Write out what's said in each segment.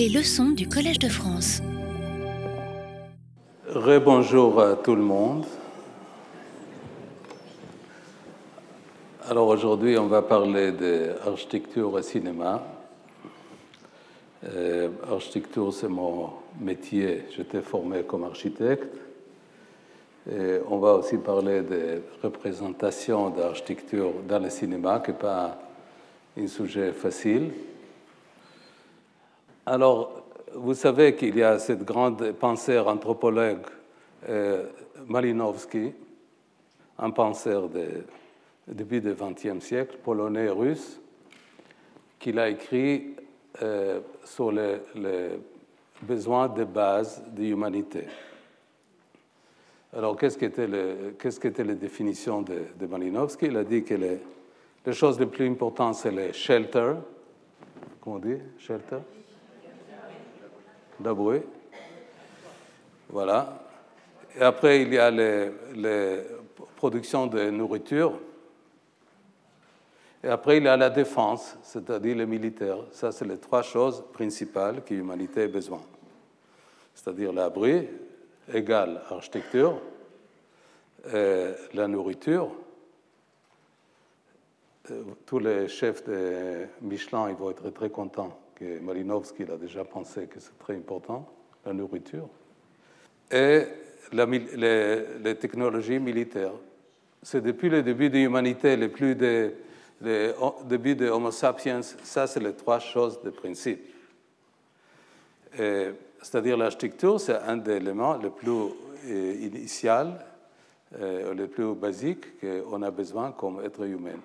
Les leçons du Collège de France. Rebonjour à tout le monde. Alors aujourd'hui, on va parler d'architecture et cinéma. Euh, architecture, c'est mon métier. J'étais formé comme architecte. On va aussi parler de représentation d'architecture dans le cinéma, qui n'est pas un sujet facile. Alors, vous savez qu'il y a cette grande penseur anthropologue euh, Malinowski, un penseur de début du XXe siècle, polonais-russe, qu'il a écrit euh, sur les, besoins de base de l'humanité. Alors, qu'est-ce qu'était qu était la définition de, Malinowski? Il a dit que les, les choses les plus importantes, c'est les shelter. Comment on dit? Shelter? D'abord. Voilà. Et après, il y a les, les productions de nourriture. Et après, il y a la défense, c'est-à-dire le militaire. Ça, c'est les trois choses principales que l'humanité a besoin. C'est-à-dire l'abri, égale architecture, et la nourriture. Tous les chefs de Michelin ils vont être très contents que Malinowski a déjà pensé que c'est très important, la nourriture. Et les, technologies militaires. C'est depuis le début de l'humanité, le plus début de Homo sapiens, ça, c'est les trois choses de principe. C'est-à-dire l'architecture, c'est un des éléments les plus euh, initial, euh, les plus basiques qu'on a besoin comme être humain,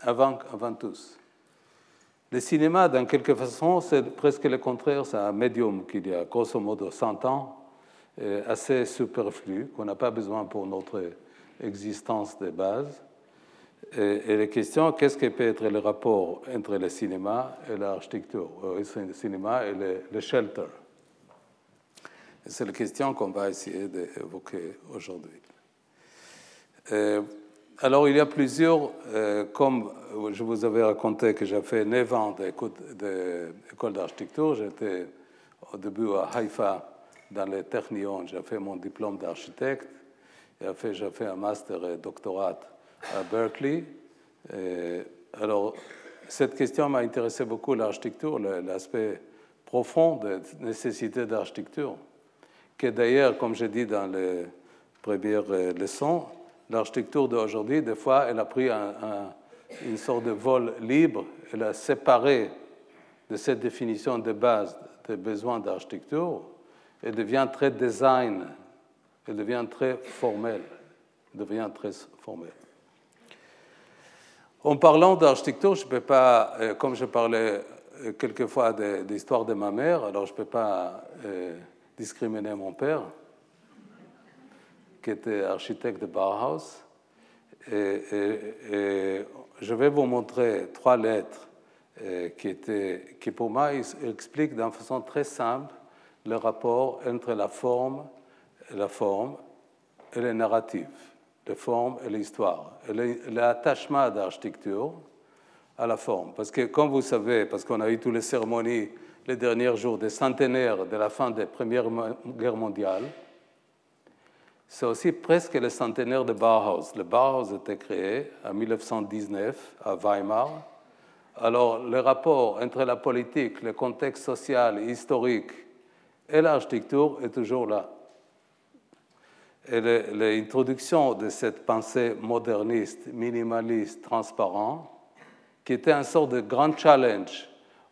avant, avant tous. Le cinéma, dans quelque façon, c'est presque le contraire, c'est un médium qui y a grosso modo 100 ans, assez superflu, qu'on n'a pas besoin pour notre existence de base. Et, la question, qu'est-ce que peut être le rapport entre le cinéma et l'architecture, euh, le cinéma et le, shelter? C'est la question qu'on va essayer d'évoquer aujourd'hui. Euh, alors, il y a plusieurs, euh, comme je vous avais raconté que j'ai fait 9 ans d'école d'architecture, j'étais au début à Haïfa, dans le Technion, j'ai fait mon diplôme d'architecte, j'ai fait un master et doctorat à Berkeley. alors, cette question m'a intéressé beaucoup, l'architecture, l'aspect profond de nécessité d'architecture, que d'ailleurs, comme j'ai dit dans les premières euh, leçons, l'architecture d'aujourd'hui, des fois, elle a pris une sorte de vol libre, elle a séparé de cette définition de base des besoins d'architecture, elle devient très design, elle devient très formelle, devient très formelle. En parlant d'architecture, je peux pas, euh, comme je parlais euh, quelquefois de, l'histoire de ma mère, alors je ne peux pas euh, discriminer mon père, qui était architecte de Bauhaus. Je vais vous montrer trois lettres qui, étaient, qui, pour moi, expliquent d'une façon très simple le rapport entre la forme, la forme et le narratif les formes et l'histoire, l'attachement d'architecture à la forme. Parce que, comme vous savez, parce qu'on a eu toutes les cérémonies les derniers jours des centenaires de la fin de la Première Guerre mondiale, c'est aussi presque le centenaire de Bauhaus. Le Bauhaus été créé en 1919 à Weimar. Alors, le rapport entre la politique, le contexte social, historique et l'architecture est toujours là et l'introduction de cette pensée moderniste, minimaliste, transparent, qui était un sort de grand challenge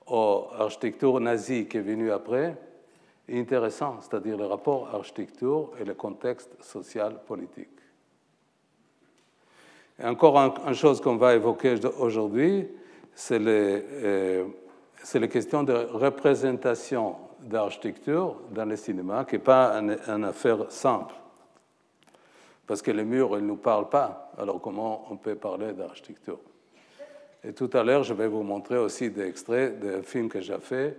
aux architectures nazies qui est venue après, intéressant, c'est-à-dire le rapport architecture et le contexte social politique. Et encore une chose qu'on va évoquer aujourd'hui, c'est les, euh, les questions de représentation d'architecture dans le cinéma, qui n'est pas une affaire simple parce que les murs, ils ne nous parlent pas. Alors comment on peut parler d'architecture? Et tout à l'heure, je vais vous montrer aussi des extraits d'un film que j'ai fait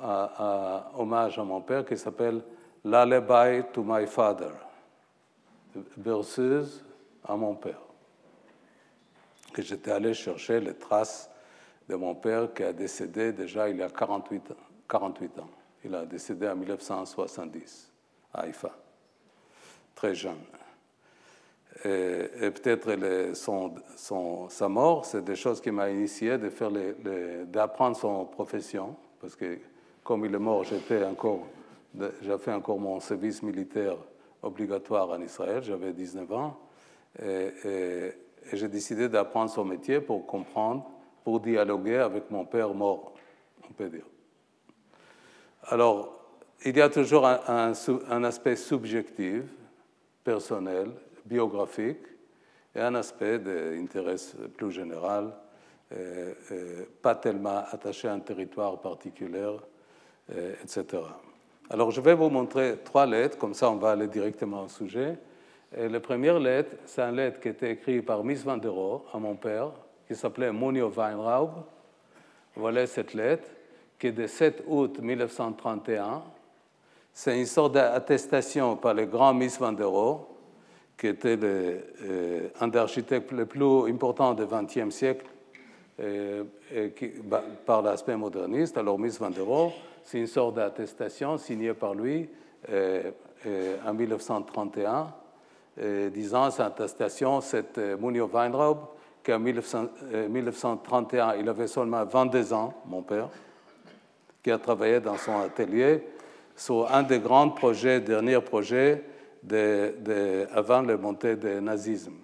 à, hommage à mon père qui s'appelle Lullaby to My Father, berceuse à mon père. Que j'étais allé chercher les traces de mon père qui a décédé déjà il y a 48 ans. 48 ans. Il a décédé en 1970 à Haïfa, très jeune. Et, peut-être sa mort, c'est des choses qui m'ont initié de faire d'apprendre son profession, parce que comme il est mort, j'étais encore, j'ai fait encore mon service militaire obligatoire en Israël, j'avais 19 ans, et, j'ai décidé d'apprendre son métier pour comprendre, pour dialoguer avec mon père mort, on peut dire. Alors, il y a toujours un, aspect subjectif, personnel, biographique, et un aspect d'intérêt plus général, pas tellement attaché à un territoire particulier, etc. Alors, je vais vous montrer trois lettres, comme ça on va aller directement au sujet. Et la première lettre, c'est une lettre qui été écrite par Miss Van der Rohe à mon père, qui s'appelait Munio Weinraub. Voilà cette lettre, qui est de 7 août 1931. C'est une sorte d'attestation par le grand Miss Van der Rohe, qui était euh, un des architectes les plus importants du XXe siècle euh, bah, par l'aspect moderniste. Alors, Miss Van der Rohe, c'est une sorte d'attestation signée par lui euh, en 1931, disant cette attestation, c'est Munio Weinraub, qu'en 1931, il avait seulement 22 ans, mon père, qui a travaillé dans son atelier sur un des grands projets, derniers projets, avant la montée du nazisme.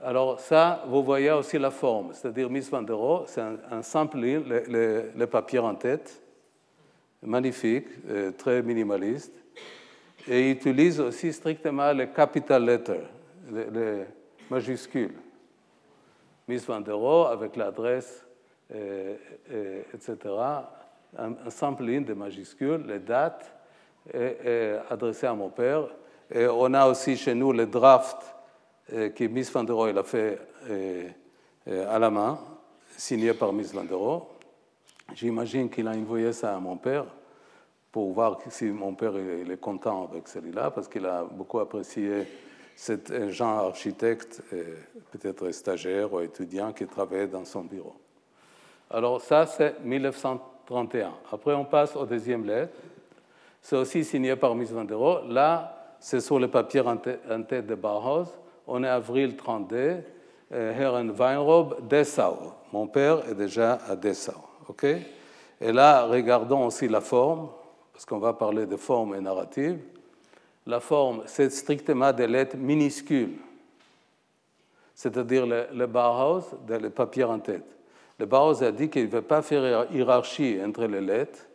Alors ça, vous voyez aussi la forme, c'est-à-dire Miss Van c'est un, simple livre, le, papier en tête, magnifique, euh, très minimaliste, et il utilise aussi strictement les capital letters, les, majuscules. Miss Van der Rohe avec l'adresse, euh, euh, etc., un, un simple de majuscules, les dates, adressé à mon père. Et on a aussi chez nous le draft que Miss Van der Rohe a fait à la main, signé par Miss Van der Rohe. J'imagine qu'il a envoyé ça à mon père pour voir si mon père est content avec celui-là, parce qu'il a beaucoup apprécié cet genre architecte, peut-être stagiaire ou étudiant qui travaillait dans son bureau. Alors ça, c'est 1931. Après, on passe aux deuxième lettre. C'est aussi signé par Miss Van der Rohe. Là, c'est sur le papier en tête de Bauhaus. On est avril 32. Herren Weinrob, Dessau. Mon père est déjà à Dessau. OK? Et là, regardons aussi la forme, parce qu'on va parler de forme et narrative. La forme, c'est strictement des lettres minuscules, c'est-à-dire le, le Bauhaus, le papier en tête. Le Bauhaus a dit qu'il ne veut pas faire hiérarchie entre les lettres,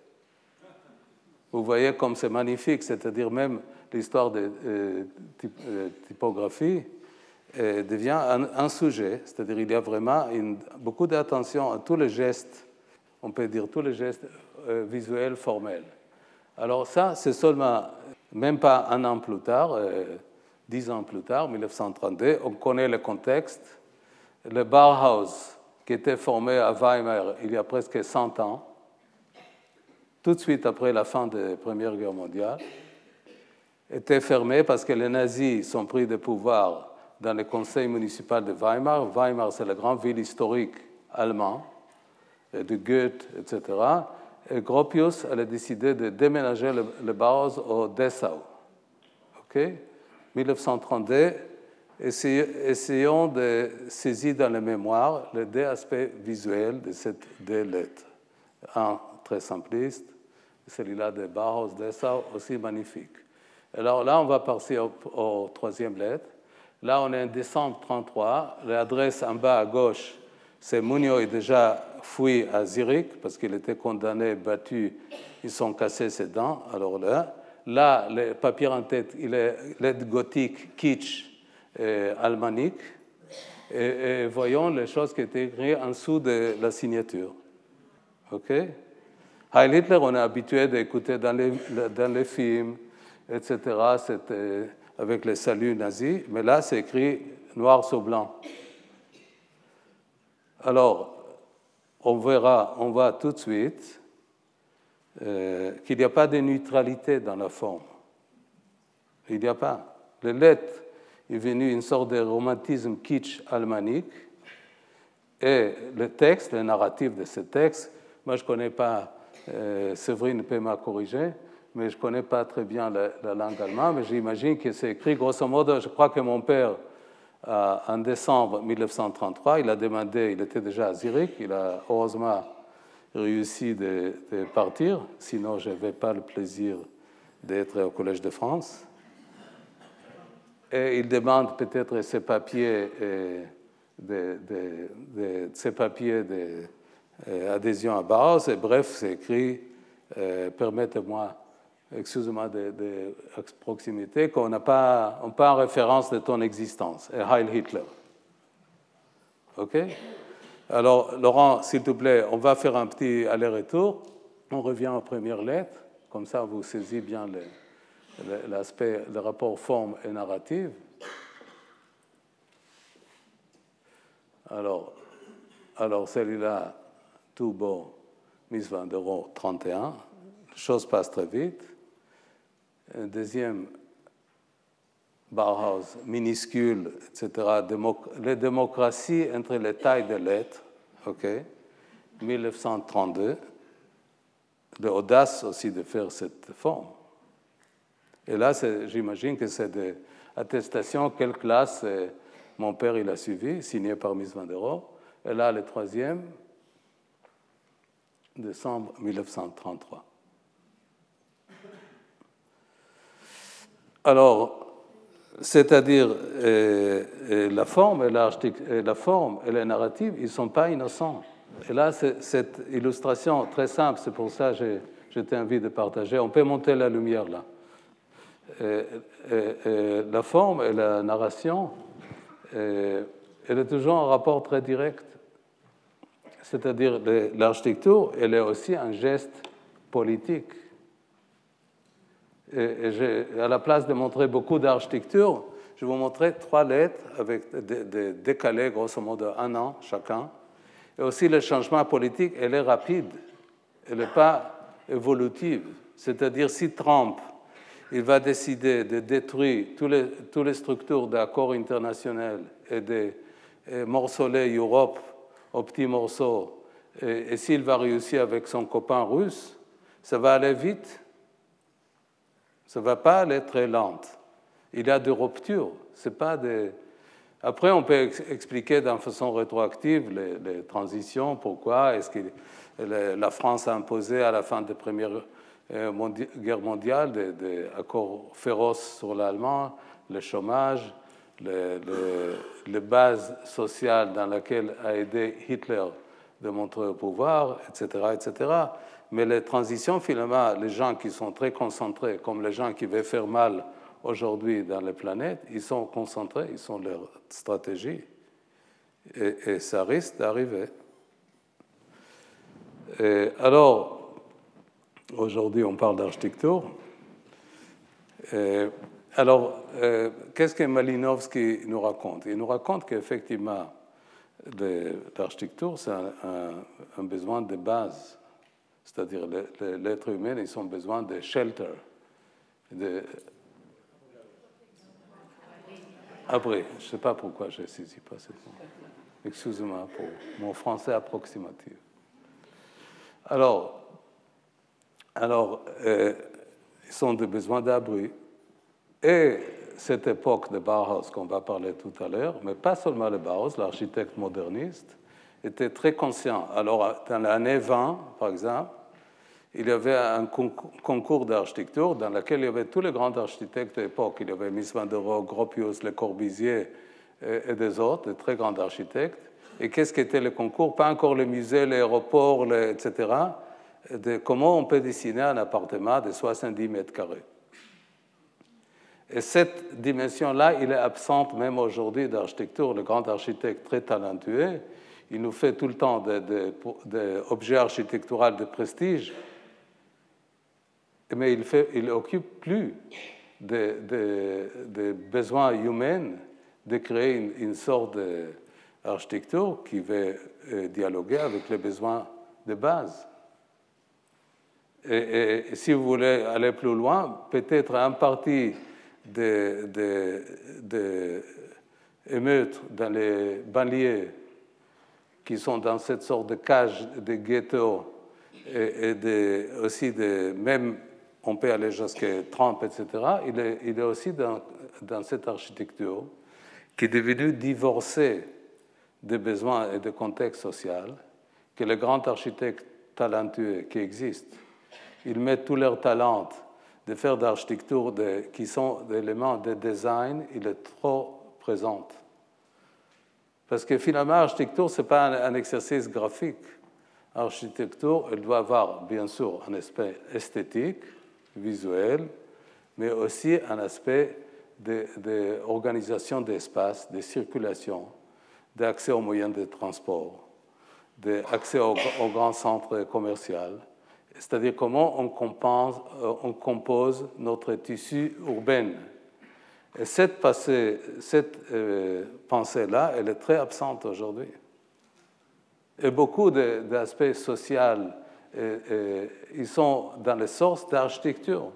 vous voyez comme c'est magnifique, c'est-à-dire même l'histoire de euh, euh, typographie euh, devient un, sujet, c'est-à-dire il y a vraiment beaucoup d'attention à tous les gestes, on peut dire tous les gestes visuels formels. Alors ça, c'est seulement, même pas un an plus tard, dix ans plus tard, 1932, on connaît le contexte. Le Bauhaus, qui était formé à Weimar il y a presque 100 ans, tout de suite après la fin de la Première Guerre mondiale, était fermé parce que les nazis sont pris de pouvoir dans le conseil municipal de Weimar. Weimar, c'est la grande ville historique allemande, de Goethe, etc. Et Gropius a décidé de déménager le, le au Dessau. OK? 1932, essayons de saisir dans la mémoire les deux aspects visuels de cette deux lettres. Un très simpliste, celui-là de Bauhaus Dessau, aussi magnifique. Alors là, on va passer au, troisième lettre. Là, on est en décembre 33. L'adresse en bas à gauche, c'est Munio est déjà fui à Zurich parce qu'il était condamné, battu. Ils sont cassés ses dents. Alors là, là, le papier en tête, il est lettre gothique, kitsch, et almanique. Et, voyons les choses qui étaient écrites en dessous de la signature. OK? Heil Hitler, on est habitué d'écouter dans les, dans les films, etc., avec les saluts nazis, mais là, c'est écrit noir sur blanc. Alors, on verra, on voit tout de suite euh, qu'il n'y a pas de neutralité dans la forme. Il n'y a pas. Les lettres est venu une sorte de romantisme kitsch almanique, et le texte, le narratif de ce texte, moi je ne connais pas Euh, Séverine peut m'a corriger, mais je ne connais pas très bien la, langue allemande, mais j'imagine que c'est écrit grosso modo, je crois que mon père, en décembre 1933, il a demandé, il était déjà à Zurich, il a heureusement réussi de, partir, sinon je n'avais pas le plaisir d'être au Collège de France. Et il demande peut-être ses papiers, de, de, papiers d'adhésion à Bauhaus, et bref, c'est écrit, euh, permettez-moi, excusez-moi de, proximité, qu'on n'a pas, pas en référence de ton existence, Heil Hitler. OK? Alors, Laurent, s'il te plaît, on va faire un petit aller-retour. On revient aux premières lettres, comme ça vous saisissez bien l'aspect, le, rapport forme et narrative. Alors, alors celui-là, tout beau, Miss Van der Rohe, 31. Les choses passent très vite. Deuxième, Bauhaus, minuscule, etc. les démocraties entre les tailles de lettres, ok, 1932, l'audace aussi de faire cette forme. Et là, j'imagine que c'est des attestations, quelle classe mon père il a suivi, signé par Miss Van der. Et là, le troisième, décembre 1933. Alors, c'est-à-dire euh, euh, la forme et euh, la forme et la narrative, ils ne sont pas innocents. Et là, cette illustration très simple, c'est pour ça que j'étais envie de partager. On peut monter la lumière là. la forme et la narration, elle est toujours en rapport très direct. C'est-à-dire l'architecture, elle est aussi un geste politique et, à la place de montrer beaucoup d'architecture, je vous montrer trois lettres avec des, décalés, grosso modo, un an chacun. Et aussi, le changement politique, elle est rapide, elle n'est pas évolutive. C'est-à-dire, si Trump il va décider de détruire toutes les, toutes les structures d'accords internationaux et de morceler l'Europe aux petits morceaux, et s'il va réussir avec son copain russe, ça va aller vite ça ne va pas aller très lente. Il y a des ruptures. C'est pas des... Après, on peut expliquer d'une façon rétroactive les, transitions. Pourquoi est-ce que la France a imposé à la fin de la Première euh, Guerre mondiale des, accords féroces sur l'allemand, le chômage, les, bases sociales dans lesquelles a aidé Hitler de montrer au pouvoir, etc., etc. Mais les transitions, finalement, les gens qui sont très concentrés, comme les gens qui veulent faire mal aujourd'hui dans les planètes, ils sont concentrés, ils sont leur stratégie. Et, ça risque d'arriver. Alors, aujourd'hui, on parle d'architecture. Alors, euh, qu'est-ce que Malinowski nous raconte? Il nous raconte qu'effectivement, l'architecture, c'est un, besoin de base c'est-à-dire l'être humain, ils ont besoin de shelter, de... Après, je ne sais pas pourquoi je ne saisis pas ce mot. Excusez-moi pour mon français approximatif. Alors, alors euh, ils ont besoin d'abri. Et cette époque de Bauhaus qu'on va parler tout à l'heure, mais pas seulement le Bauhaus, l'architecte moderniste, était très conscient. Alors, dans l'année 20, par exemple, il y avait un concours d'architecture dans lequel il y avait tous les grands architectes de l'époque. Il y avait Miss Van der Rohe, Gropius, Le Corbusier et des autres, des très grands architectes. Et qu'est-ce qu'était le concours? Pas encore les musées, l'aéroport, etc. De comment on peut dessiner un appartement de 70 mètres carrés? Et cette dimension-là, il est absente même aujourd'hui d'architecture. Le grand architecte très talentueux, il nous fait tout le temps des objets architecturaux de prestige, mais il n'occupe plus des besoins humains de créer une, sorte d'architecture qui va euh, dialoguer avec les besoins de base. Et, si vous voulez aller plus loin, peut-être un parti des de, dans les banlieues qui sont dans cette sorte de cage de ghetto et, aussi de, même on peut aller jusqu'à Trump, etc., il est, aussi dans, cette architecture qui est devenue divorcée des besoins et du contexte social, que les grands architectes talentueux qui existent, ils mettent tous leurs talents de faire d'architecture qui sont des éléments de design, il est trop présent. Parce que finalement, l'architecture, ce n'est pas un, exercice graphique. L'architecture, elle doit avoir, bien sûr, un aspect esthétique, visuel, mais aussi un aspect d'organisation de, d'espace, de circulation, d'accès aux moyens de transport, d'accès aux, aux grands centres commerciaux, c'est-à-dire comment euh, on, compose notre tissu urbain. Et cette, euh, pensée-là, elle est très absente aujourd'hui. Et beaucoup d'aspects sociaux, ils sont dans les sources d'architecture.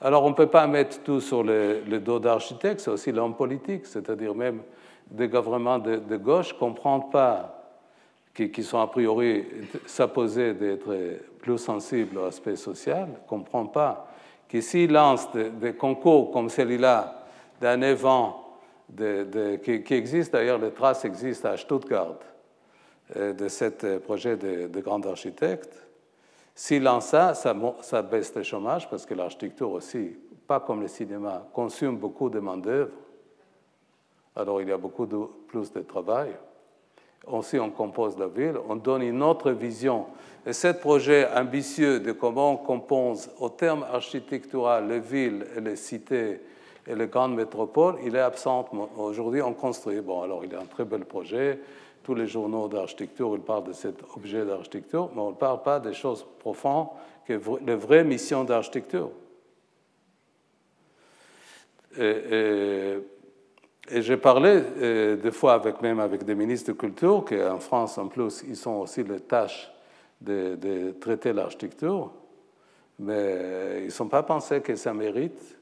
Alors on ne peut pas mettre tout sur le, dos d'architectes, c'est aussi l'homme politique, c'est-à-dire même des gouvernements de, de gauche ne comprennent pas qui, sont a priori supposés d'être plus sensibles à l'aspect social, ne comprennent pas que s'ils lancent des, concours comme celui-là, d'un événement qui, existe, d'ailleurs, les traces existent à Stuttgart, euh, de ce projet de, de grand architecte, s'ils lancent ça, ça, baisse le chômage parce que l'architecture aussi, pas comme le cinéma, consomme beaucoup de main-d'œuvre. Alors il y a beaucoup de, plus de travail aussi on compose la ville, on donne une autre vision. Et ce projet ambitieux de comment on compose au terme architectural les villes et les cités et les grandes métropoles, il est absent. Aujourd'hui, on construit. Bon, alors il a un très bel projet. Tous les journaux d'architecture, ils parlent de cet objet d'architecture, mais on ne parle pas des choses profondes, que les vraies missions d'architecture. et j'ai parlé euh, des fois même avec des ministres de culture, qu'en France, en plus, ils ont aussi les tâches de, traiter l'architecture, mais ils ne sont pas pensés que ça mérite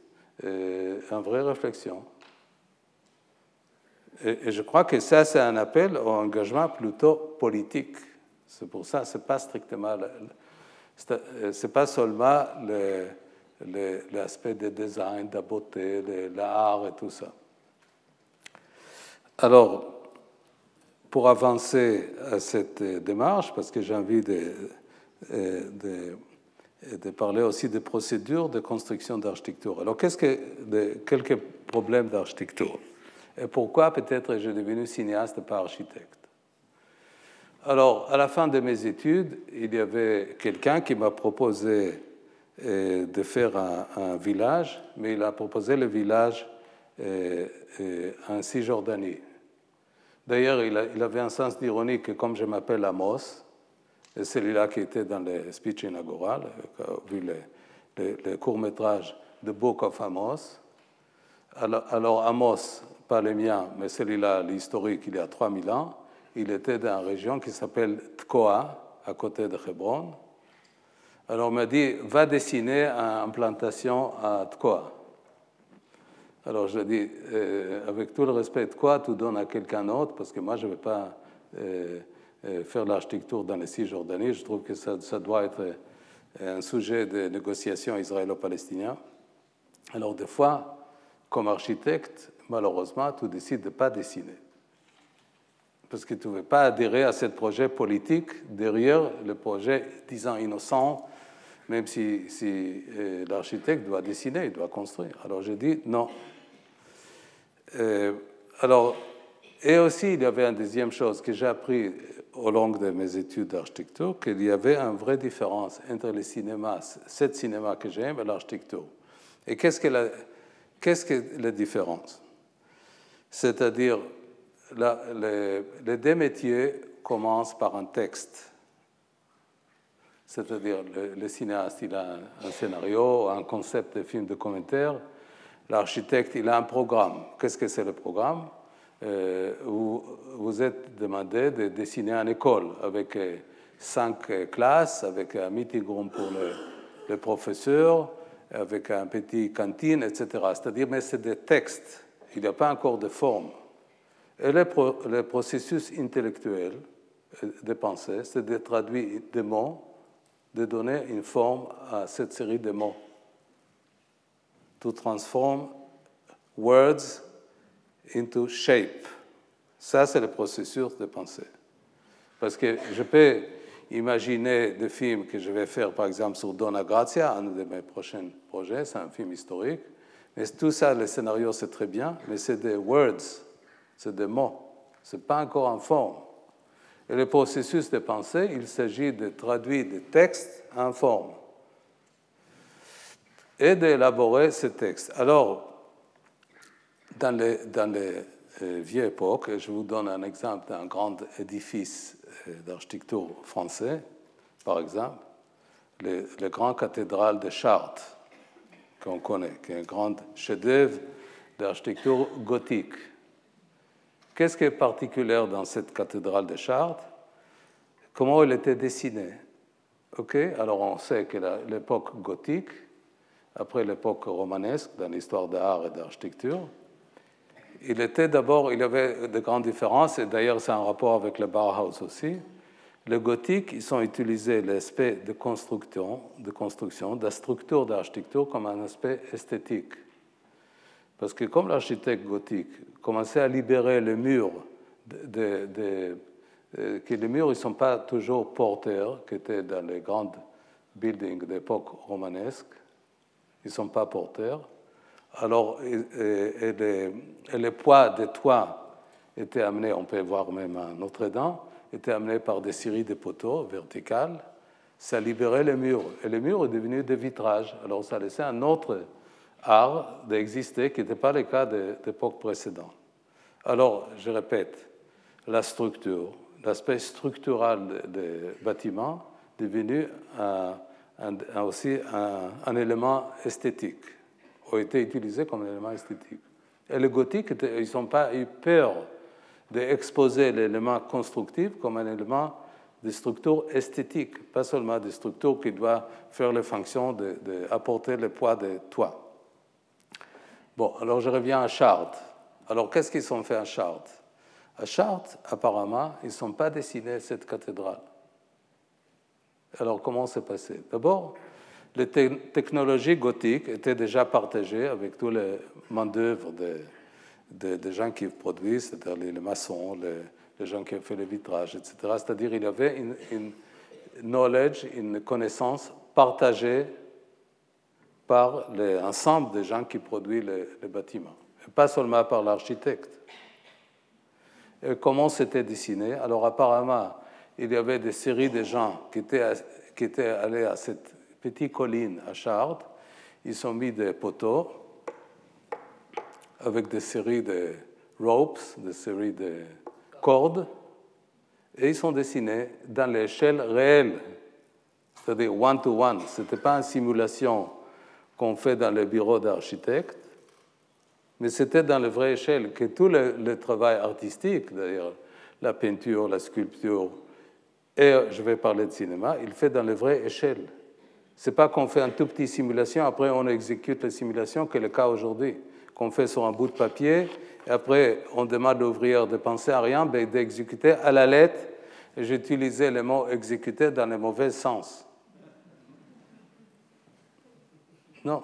euh, une vraie réflexion. Et, je crois que ça, c'est un appel au engagement plutôt politique. C'est pour ça, ce n'est pas strictement, c'est pas seulement l'aspect du design, de beauté, de l'art et tout ça. Alors, pour avancer à cette démarche, parce que j'ai envie de, de, parler aussi des procédures de construction d'architecture. Alors, qu'est-ce que quelques problèmes d'architecture? Et pourquoi peut-être j'ai devenu cinéaste pas architecte? Alors, à la fin de mes études, il y avait quelqu'un qui m'a proposé euh, de faire un, village, mais il a proposé le village euh, euh, en Cisjordanie. D'ailleurs, il, avait un sens d'ironie que comme je m'appelle Amos, et celui-là qui était dans le speech inaugural, euh, vu le, court-métrage The Book of Amos. Alors, Amos, pas le mien, mais celui-là, l'historique, il y a 3000 ans, il était dans une région qui s'appelle Tkoa, à côté de Hebron. Alors, on m'a dit, va dessiner une plantation à Tkoa. Alors je dis, euh, avec tout le respect, quoi tu donnes à quelqu'un d'autre Parce que moi, je ne vais pas euh, euh, faire l'architecture dans les Cisjordanie. Je trouve que ça, doit être un sujet de négociation israélo-palestinien. Alors des fois, comme architecte, malheureusement, tu décides de ne pas dessiner. Parce que tu ne veux pas adhérer à ce projet politique derrière le projet, disant innocent, même si, l'architecte doit dessiner, il doit construire. Alors je dis non, alors, et aussi, il y avait une deuxième chose que j'ai appris au long de mes études d'architecture, qu'il y avait une vraie différence entre le cinéma, ce cinéma que j'aime, et l'architecture. Et qu'est-ce que la, qu'est-ce que la différence? C'est-à-dire, les, les, deux métiers commencent par un texte. C'est-à-dire, le, cinéaste, il a un, scénario, un concept de film de commentaire, L'architecte, il a un programme. Qu'est-ce que c'est le programme? Euh, vous, êtes demandé de dessiner une école avec euh, cinq euh, classes, avec un meeting room pour le, le professeur, avec un petit cantine, etc. C'est-à-dire, mais c'est des textes. Il n'y a pas encore de forme. Et le, le processus intellectuel, de pensée, c'est de traduire des mots, de donner une forme à cette série de mots. To transform words into shape. Ça, c'est le processus de pensée. Parce que je peux imaginer des films que je vais faire, par exemple, sur Donna Grazia, un de mes prochains projets, c'est un film historique. Mais tout ça, le scénario, c'est très bien, mais c'est des words, c'est des mots. Ce n'est pas encore en forme. Et le processus de pensée, il s'agit de traduire des textes en forme et d'élaborer ces textes. Alors, dans les, dans les euh, vieilles époques, je vous donne un exemple d'un grand édifice euh, d'architecture français, par exemple, le, le grand cathédrale de Chartres, qu'on connaît, qui est un grand chef-d'œuvre d'architecture gothique. Qu'est-ce qui est particulier dans cette cathédrale de Chartres? Comment elle était dessinée? Ok, alors on sait que l'époque gothique, après l'époque romanesque dans l'histoire de l'art et d'architecture, il était d'abord, il y avait de grandes différences, et d'ailleurs c'est un rapport avec le Bauhaus aussi. Le gothique, ils ont utilisé l'aspect de construction, de construction, de structure d'architecture comme un aspect esthétique. Parce que comme l'architecte gothique commençait à libérer les murs, euh, que les murs ne sont pas toujours porteurs, qui étaient dans les grandes buildings d'époque romanesque, ils ne sont pas porteurs. Alors, et, les, poids des toits étaient amenés, on peut voir même à Notre-Dame, étaient amenés par des séries de poteaux verticales. Ça libérait les murs. Et les murs sont devenus des vitrages. Alors, ça laissait un autre art d'exister qui n'était pas le cas de l'époque précédente. Alors, je répète, la structure, l'aspect structural des bâtiments devenu aussi un, élément esthétique, ont été utilisés comme un élément esthétique. Et les gothiques, ils n'ont pas eu peur d'exposer l'élément constructif comme un élément de structure esthétique, pas seulement de structure qui doit faire les fonctions d'apporter le poids des toits. Bon, alors je reviens à Chartres. Alors qu'est-ce qu'ils ont fait à Chartres? À Chartres, apparemment, ils ne sont pas dessinés cette cathédrale. Alors comment c'est passé? D'abord, les technologies gothiques étaient déjà partagées avec tous les main-d'œuvre des, gens qui produisent, c'est-à-dire les, maçons, les, gens qui ont fait le vitrage, etc. C'est-à-dire qu'il y avait une, knowledge, une connaissance partagée par l'ensemble des gens qui produisent les, bâtiments, et pas seulement par l'architecte. comment c'était dessiné? Alors apparemment, il y avait des séries de gens qui étaient, qui étaient allés à cette petite colline à Chartres. Ils ont mis des poteaux avec des séries de ropes, des séries de cordes, et ils sont dessinés dans l'échelle réelle, c'est-à-dire one-to-one. Ce n'était pas une simulation qu'on fait dans le bureau d'architecte, mais c'était dans la vraie échelle que tout le, travail artistique, d'ailleurs, la peinture, la sculpture, et je vais parler de cinéma, il fait dans la vraie échelle. Ce n'est pas qu'on fait un tout petit simulation, après on exécute la simulation, qui est le cas aujourd'hui, qu'on fait sur un bout de papier, et après on demande à l'ouvrier de penser à rien, mais d'exécuter à la lettre. J'utilisais le mot exécuter dans le mauvais sens. Non.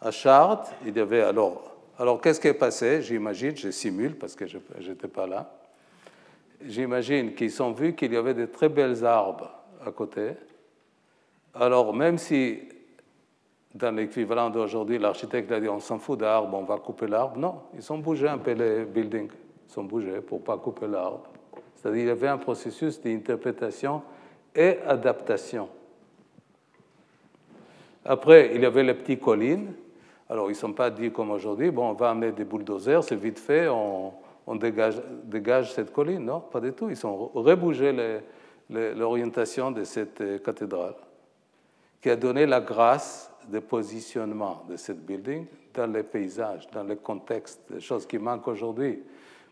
À Chartres, il y avait alors. Alors, qu'est-ce qui est passé? J'imagine, je simule parce que je n'étais pas là. J'imagine qu'ils ont vu qu'il y avait de très belles arbres à côté. Alors, même si dans l'équivalent d'aujourd'hui, l'architecte a dit on s'en fout d'arbres, on va couper l'arbre, non, ils ont bougé un peu les buildings. Ils ont bougé pour ne pas couper l'arbre. C'est-à-dire qu'il y avait un processus d'interprétation et adaptation. Après, il y avait les petites collines. Alors, ils ne sont pas dit comme aujourd'hui, bon, on va amener des bulldozers, c'est vite fait, on, dégage, dégage, cette colline. Non, pas du tout. Ils ont rebougé l'orientation de cette euh, cathédrale, qui a donné la grâce de positionnement de cette building dans les paysages, dans le contexte, des choses qui manquent aujourd'hui.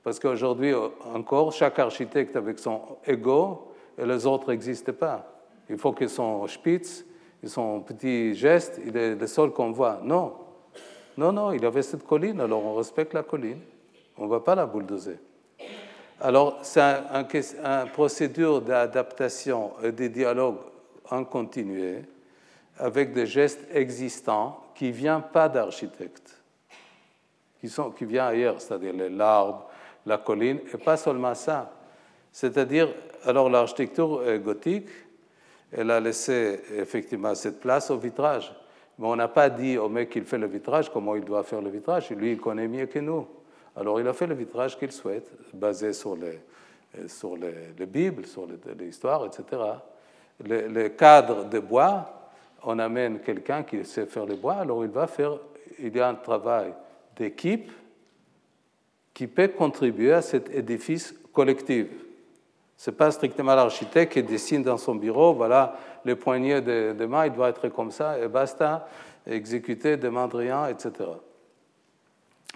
Parce qu'aujourd'hui, encore, chaque architecte avec son ego, et les autres n'existent pas. Il faut qu'ils soient spitz, son petit geste, il est le seul qu'on voit. Non, non, non, il avait cette colline, alors on respecte la colline. On ne va pas la bulldozer. Alors, c'est un, un, procédure d'adaptation et de dialogue en continué avec des gestes existants qui ne viennent pas d'architectes, qui, qui viennent ailleurs, c'est-à-dire l'arbre, la colline, et pas seulement ça. C'est-à-dire, alors l'architecture gothique, elle a laissé effectivement cette place au vitrage. Mais on n'a pas dit au mec qui fait le vitrage comment il doit faire le vitrage. Lui, il connaît mieux que nous. Alors il a fait le vitrage qu'il souhaite, basé sur les, sur les, Bibles, sur l'histoire, etc. Le, cadre de bois, on amène quelqu'un qui sait faire le bois, alors il va faire, il y a un travail d'équipe qui peut contribuer à cet édifice collectif. Ce n'est pas strictement l'architecte qui dessine dans son bureau, voilà, le poignet de, de main, il doit être comme ça, et basta, exécuter, demande rien, etc.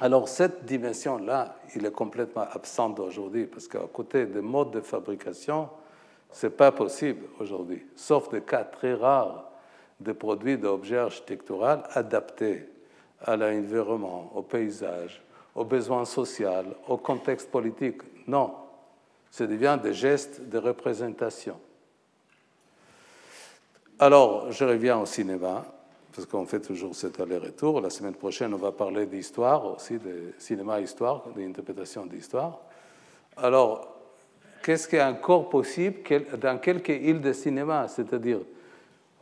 Alors cette dimension-là, il est complètement absente aujourd'hui, parce qu'à côté des modes de fabrication, ce n'est pas possible aujourd'hui, sauf des cas très rares de produits d'objets architecturaux adaptés à l'environnement, au paysage, aux besoins sociaux, au contexte politique. Non, ça devient des gestes de représentation. Alors, je reviens au cinéma, parce qu'on fait toujours cet aller-retour. La semaine prochaine, on va parler d'histoire aussi, de cinéma-histoire, d'interprétation d'histoire. Alors, qu'est-ce qui est encore possible dans quelques îles de cinéma? C'est-à-dire,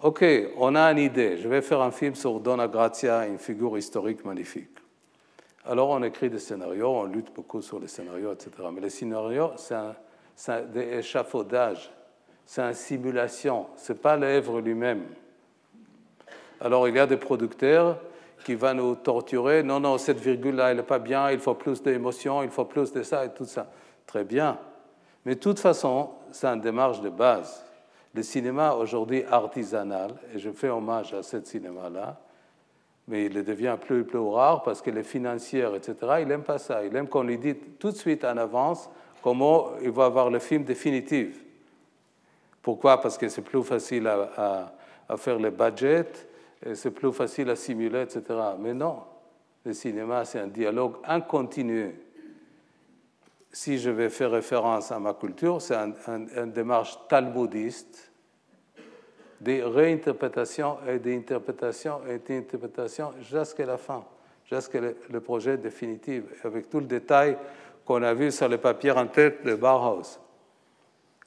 OK, on a une idée, je vais faire un film sur Donna Grazia, une figure historique magnifique. Alors on écrit des scénarios, on lutte beaucoup sur les scénarios, etc. Mais les scénarios, c'est un, un échafaudage, c'est une simulation, ce n'est pas l'œuvre lui-même. Alors il y a des producteurs qui vont nous torturer, non, non, cette virgule-là, elle n'est pas bien, il faut plus d'émotion, il faut plus de ça et tout ça. Très bien. Mais de toute façon, c'est une démarche de base. Le cinéma aujourd'hui artisanal, et je fais hommage à ce cinéma-là, mais il devient plus et plus rare parce que les financiers, etc., il n'aime pas ça. Il aime qu'on lui dise tout de suite en avance comment il va avoir le film définitif. Pourquoi? Parce que c'est plus facile à, faire le budget, c'est plus facile à simuler, etc. Mais non, le cinéma, c'est un dialogue incontinu. Si je vais faire référence à ma culture, c'est une démarche talmudiste des réinterprétations et d'interprétations et d'interprétations jusqu'à la fin, jusqu'à le, projet définitif, avec tout le détail qu'on a vu sur le papier en tête de Bauhaus.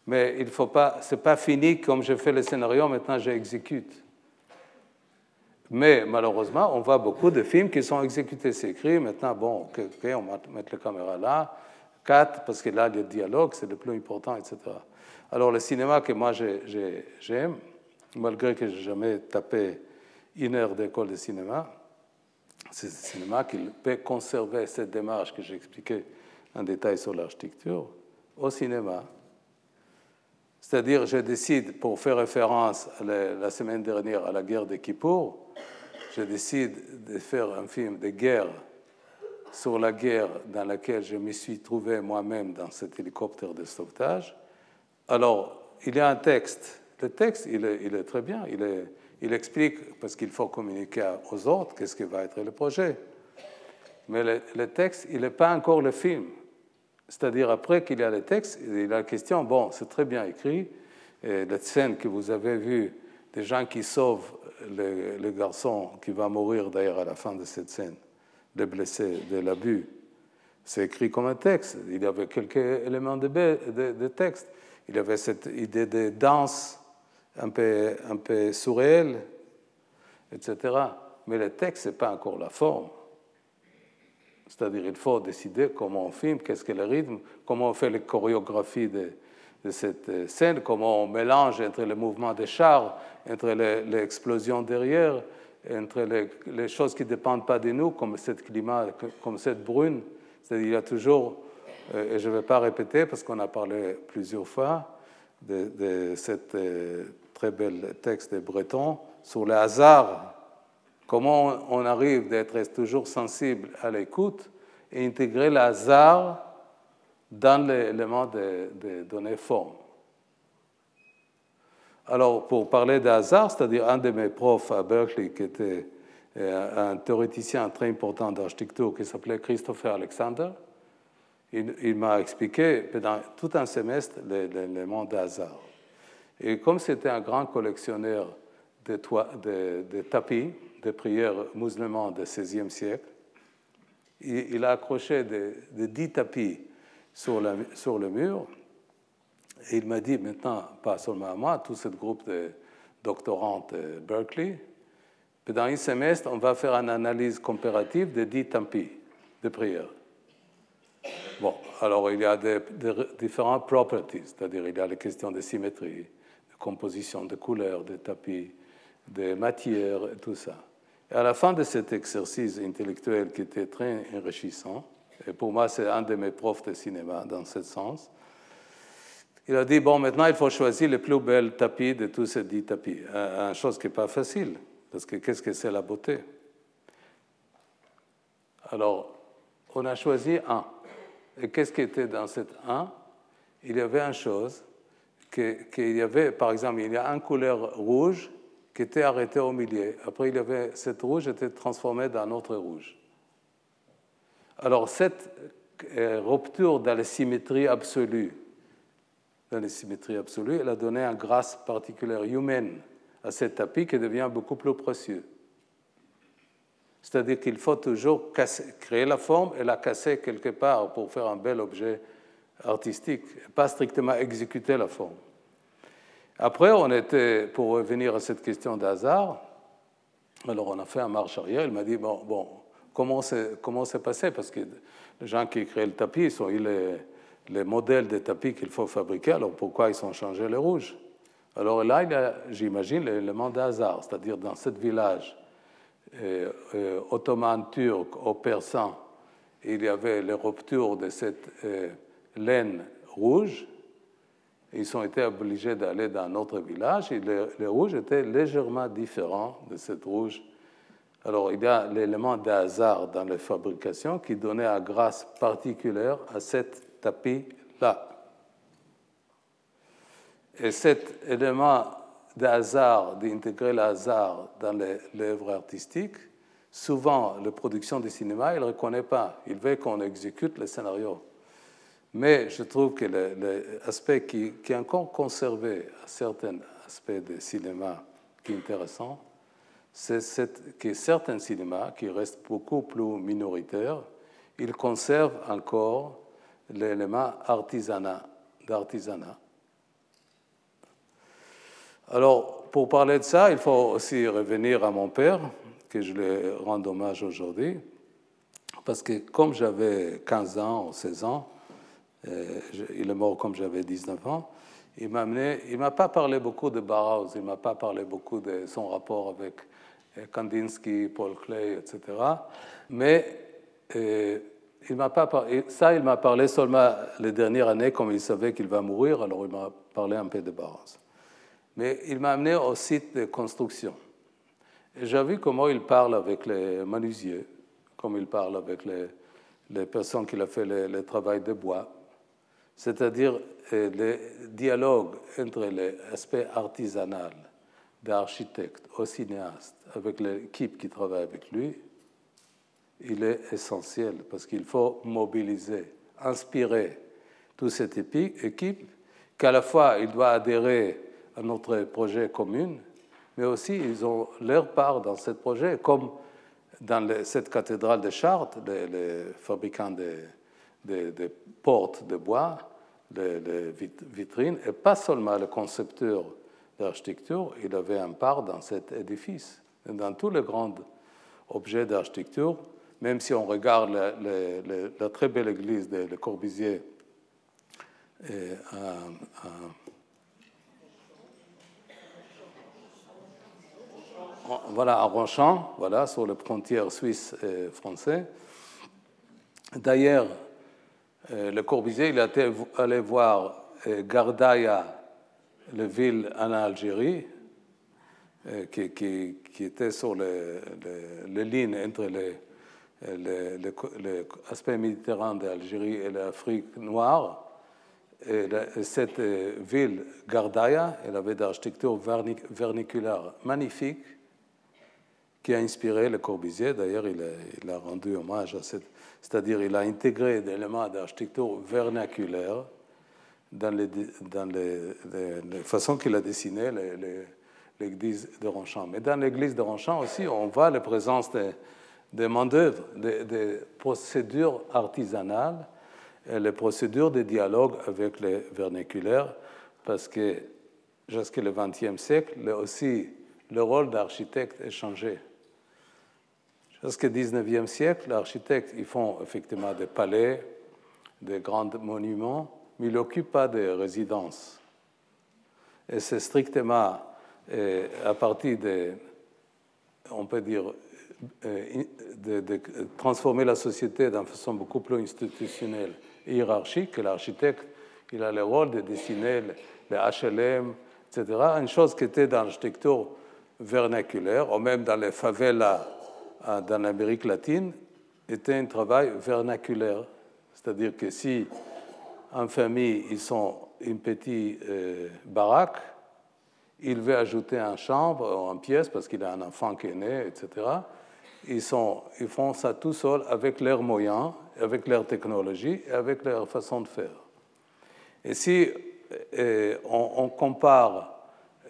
Mais il faut pas, c'est pas fini comme je fais le scénario, maintenant j'exécute. Mais malheureusement, on voit beaucoup de films qui sont exécutés. C'est écrit maintenant, bon, ok, on va mettre la caméra là, quatre, parce que là, le dialogue, c'est le plus important, etc. Alors, le cinéma que moi j'aime, malgré que je n'ai jamais tapé une heure d'école de cinéma, c'est le cinéma qui peut conserver cette démarche que j'ai expliquée en détail sur l'architecture au cinéma. C'est-à-dire, je décide, pour faire référence la, semaine dernière à la guerre de Kippour, je décide de faire un film de guerre sur la guerre dans laquelle je me suis trouvé moi-même dans cet hélicoptère de sauvetage. Alors, il y a un texte le texte, il est, très bien. Il, explique, parce qu'il faut communiquer aux autres, qu'est-ce qui va être le projet. Mais le, texte, il n'est pas encore le film. C'est-à-dire, après qu'il y a le texte, il y a la question, bon, c'est très bien écrit. Et la scène que vous avez vue, des gens qui sauvent le, garçon qui va mourir d'ailleurs à la fin de cette scène, le blessé de l'abus, c'est écrit comme un texte. Il y avait quelques éléments de, texte. Il y avait cette idée de danse un peu, un peu surréel, etc. Mais le texte, ce n'est pas encore la forme. C'est-à-dire il faut décider comment on filme, qu'est-ce que le rythme, comment on fait les chorégraphies de, cette scène, comment on mélange entre le mouvement des chars, entre l'explosion derrière, entre les, choses qui ne dépendent pas de nous, comme cette climat, comme cette brune. C'est-à-dire il y a toujours, euh, et je ne vais pas répéter parce qu'on a parlé plusieurs fois de, de cette euh, très bel texte de Breton sur le hasard, comment on arrive d'être toujours sensible à l'écoute et intégrer le hasard dans l'élément de, de donner forme. Alors, pour parler de hasard, c'est-à-dire un de mes profs à Berkeley, qui était euh, un théoricien très important d'architecture, qui s'appelait Christopher Alexander, il, m'a expliqué pendant tout un semestre les, mondes hasard. Et comme c'était un grand collectionneur de, de, tapis de prières musulmans du XVIe siècle, il, a accroché des, dix tapis sur, le mur. Et il m'a dit maintenant, pas seulement à moi, tout ce groupe de doctorantes de Berkeley, pendant un semestre, on va faire une analyse comparative des dix tapis de prière. Bon, alors il y a des, différentes properties, c'est-à-dire il y a les questions de symétrie, de composition, de couleurs, de tapis, de matières, et tout ça. À la fin de cet exercice intellectuel qui était très enrichissant, et pour moi c'est un de mes profs de cinéma dans ce sens, il a dit, bon, maintenant il faut choisir le plus bel tapis de tous ces dix tapis. Une chose qui n'est pas facile, parce que qu'est-ce que c'est la beauté? Alors, on a choisi un. Et qu'est-ce qui était dans cet 1 Il y avait une chose, qu'il y avait, par exemple, il y a une couleur rouge qui était arrêtée au milieu. Après, il y avait, cette rouge était transformée dans un autre rouge. Alors, cette euh, rupture dans la symétrie absolue, dans la symétrie absolue, elle a donné une grâce particulière humaine à cet tapis qui devient beaucoup plus précieux. C'est-à-dire qu'il faut toujours créer la forme et la casser quelque part pour faire un bel objet artistique, pas strictement exécuter la forme. Après, on était, pour revenir à cette question d'hasard, alors on a fait un marche arrière, il m'a dit, bon, bon comment c'est passé? Parce que les gens qui créent le tapis, ils ont eu les, les modèles de tapis qu'il faut fabriquer, alors pourquoi ils ont changé les rouges? Alors là, j'imagine l'élément d'hasard, c'est-à-dire dans ce village, euh, euh, ottoman, turc au persan, il y avait les ruptures de cette euh, laine rouge. Ils ont été obligés d'aller dans un autre village et le, rouge était légèrement différent de cette rouge. Alors il y a l'élément de hasard dans la fabrication qui donnait une grâce particulière à cet tapis-là. Et cet élément de hasard, d'intégrer le hasard dans l'œuvre artistique, souvent la production du cinéma, il ne reconnaît pas. Il veut qu'on exécute le scénario. Mais je trouve que l'aspect qui, qui, est encore conservé à certains aspects du cinéma qui est intéressant, c'est que certains cinémas, qui restent beaucoup plus minoritaires, ils conservent encore l'élément artisanat, d'artisanat. Alors, pour parler de ça, il faut aussi revenir à mon père, que je lui rends hommage aujourd'hui, parce que comme j'avais 15 ans ou 16 ans, il est mort comme j'avais 19 ans, il m'a il m'a pas parlé beaucoup de Bauhaus, il m'a pas parlé beaucoup de son rapport avec euh, Kandinsky, Paul Klee, etc. Mais euh, il m'a pas ça, il m'a parlé seulement les dernières années, comme il savait qu'il va mourir, alors il m'a parlé un peu de Bauhaus. Mais il m'a amené au site de construction. J'ai vu comment il parle avec les menuisiers, comme il parle avec les, les personnes qui ont fait le, travail de bois. C'est-à-dire euh, le dialogue entre l'aspect artisanal d'architecte au cinéaste avec l'équipe qui travaille avec lui, il est essentiel parce qu'il faut mobiliser, inspirer toute cette équipe qu'à la fois il doit adhérer à notre projet commun, mais aussi ils ont leur part dans ce projet, comme dans cette cathédrale de Chartres, les, fabricants de, portes de bois, les, vitrines, et pas seulement le concepteur d'architecture, il avait un part dans cet édifice, dans tous les grands objets d'architecture, même si on regarde la, très belle église de Le Corbusier à, voilà, à Ronchamp, voilà, sur la frontière suisse et français. D'ailleurs, euh, Le Corbusier, il est allé voir euh, Gardaïa, la ville en Algérie, euh, qui, était sur les, lignes entre l'aspect méditerranéen d'Algérie et l'Afrique noire. Et cette ville, Gardaïa, elle avait d'architecture verniculaire magnifique qui a inspiré Le Corbusier. D'ailleurs, il, a rendu hommage à cette. C'est-à-dire, il a intégré des éléments d'architecture vernaculaire dans les, dans façons qu'il a dessiné l'église de Ronchamp. Mais dans l'église de Ronchamp aussi, on voit la présence des, des main-d'œuvre, des, procédures artisanales et les procédures de dialogue avec les vernaculaires, parce que jusqu'au XXe siècle, aussi, le rôle d'architecte a changé. Jusqu'au XIXe siècle, les architectes ils font effectivement des palais, des grands monuments, mais ils n'occupent pas de résidences. Et c'est strictement à partir de, on peut dire, euh, de, transformer la société d'une façon beaucoup plus institutionnelle et hiérarchique que l'architecte, il a le rôle de dessiner les HLM, etc. Une chose qui était dans l'architecture vernaculaire, ou même dans les favelas dans l'Amérique latine était un travail vernaculaire. C'est-à-dire que si en famille, ils sont une petite euh, baraque, il veut ajouter une chambre ou une pièce parce qu'il a un enfant qui est né, etc. Ils, font ça tout seuls avec leurs moyens, avec leur technologie et avec leur façon de faire. Et si euh, on, compare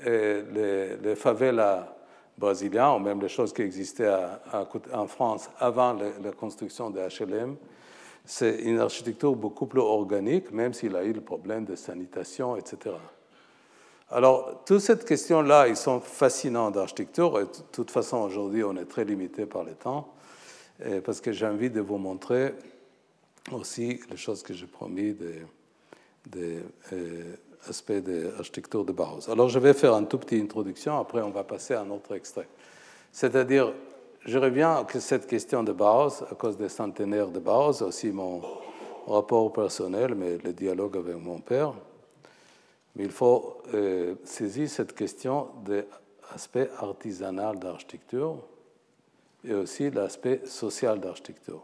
euh, les favelas brésiliens, ou même les choses qui existaient en France avant la, construction des HLM, c'est une architecture beaucoup plus organique, même s'il a eu le problème de sanitation, etc. Alors, toutes ces questions-là, ils sont fascinants d'architecture. De toute façon, aujourd'hui, on est très limité par le temps, parce que j'ai envie de vous montrer aussi les choses que j'ai promis de, de euh, aspect de l'architecture de Bauhaus. Alors je vais faire une toute petite introduction, après on va passer à un autre extrait. C'est-à-dire, je reviens à cette question de Bauhaus à cause des centenaires de Bauhaus, aussi mon rapport personnel, mais le dialogue avec mon père. Mais il faut euh, saisir cette question de l'aspect artisanal d'architecture et aussi l'aspect social d'architecture.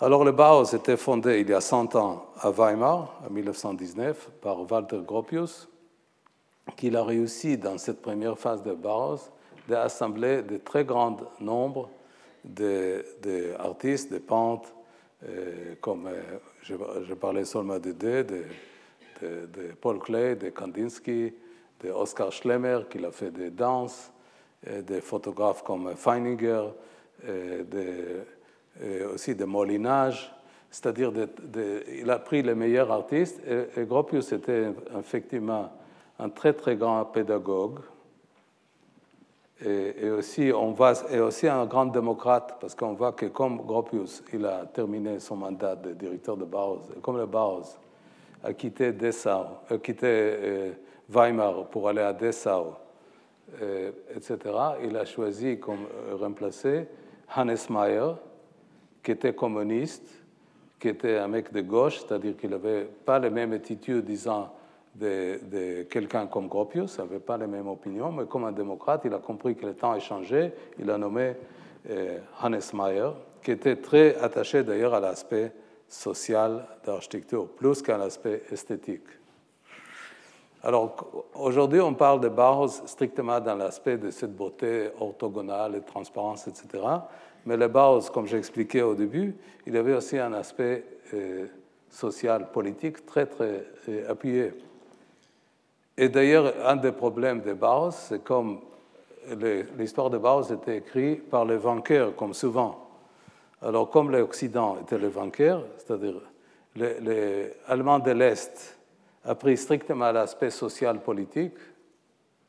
Alors le Bauhaus était fondé il y a 100 ans à Weimar, en 1919, par Walter Gropius, qui a réussi dans cette première phase de Bauhaus d'assembler de très grands nombres d'artistes, de, peintres, euh, comme euh, je, parlais seulement de deux, de, de, Paul Klee, de Kandinsky, de Oskar Schlemmer, qui a fait des danses, des photographes comme Feininger, de aussi de molinage, c'est-à-dire il a pris les meilleurs artistes et, Gropius était effectivement un très très grand pédagogue et, aussi, on voit, et aussi un grand démocrate parce qu'on voit que comme Gropius, il a terminé son mandat de directeur de Bauhaus, comme le Bauhaus a quitté Dessau, a quitté euh, Weimar pour aller à Dessau, euh, etc., il a choisi comme euh, remplacer Hannes Mayer, qui était communiste, qui était un mec de gauche, c'est-à-dire qu'il n'avait pas les mêmes attitudes, disons, de, quelqu'un comme Gropius, il n'avait pas les mêmes opinions, mais comme un démocrate, il a compris que le temps a changé, il a nommé euh, Hannes Mayer, qui était très attaché d'ailleurs à l'aspect social d'architecture, plus qu'à l'aspect esthétique. Alors aujourd'hui, on parle de Bauhaus strictement dans l'aspect de cette beauté orthogonale et transparence, etc. Mais le Bauhaus, comme j'ai expliqué au début, il avait aussi un aspect euh, social, politique très, très euh, appuyé. Et d'ailleurs, un des problèmes de Bauhaus, c'est comme l'histoire de Bauhaus était écrite par les vainqueurs, comme souvent. Alors, comme l'Occident était le vainqueur, c'est-à-dire les, Allemands de l'Est a pris strictement l'aspect social-politique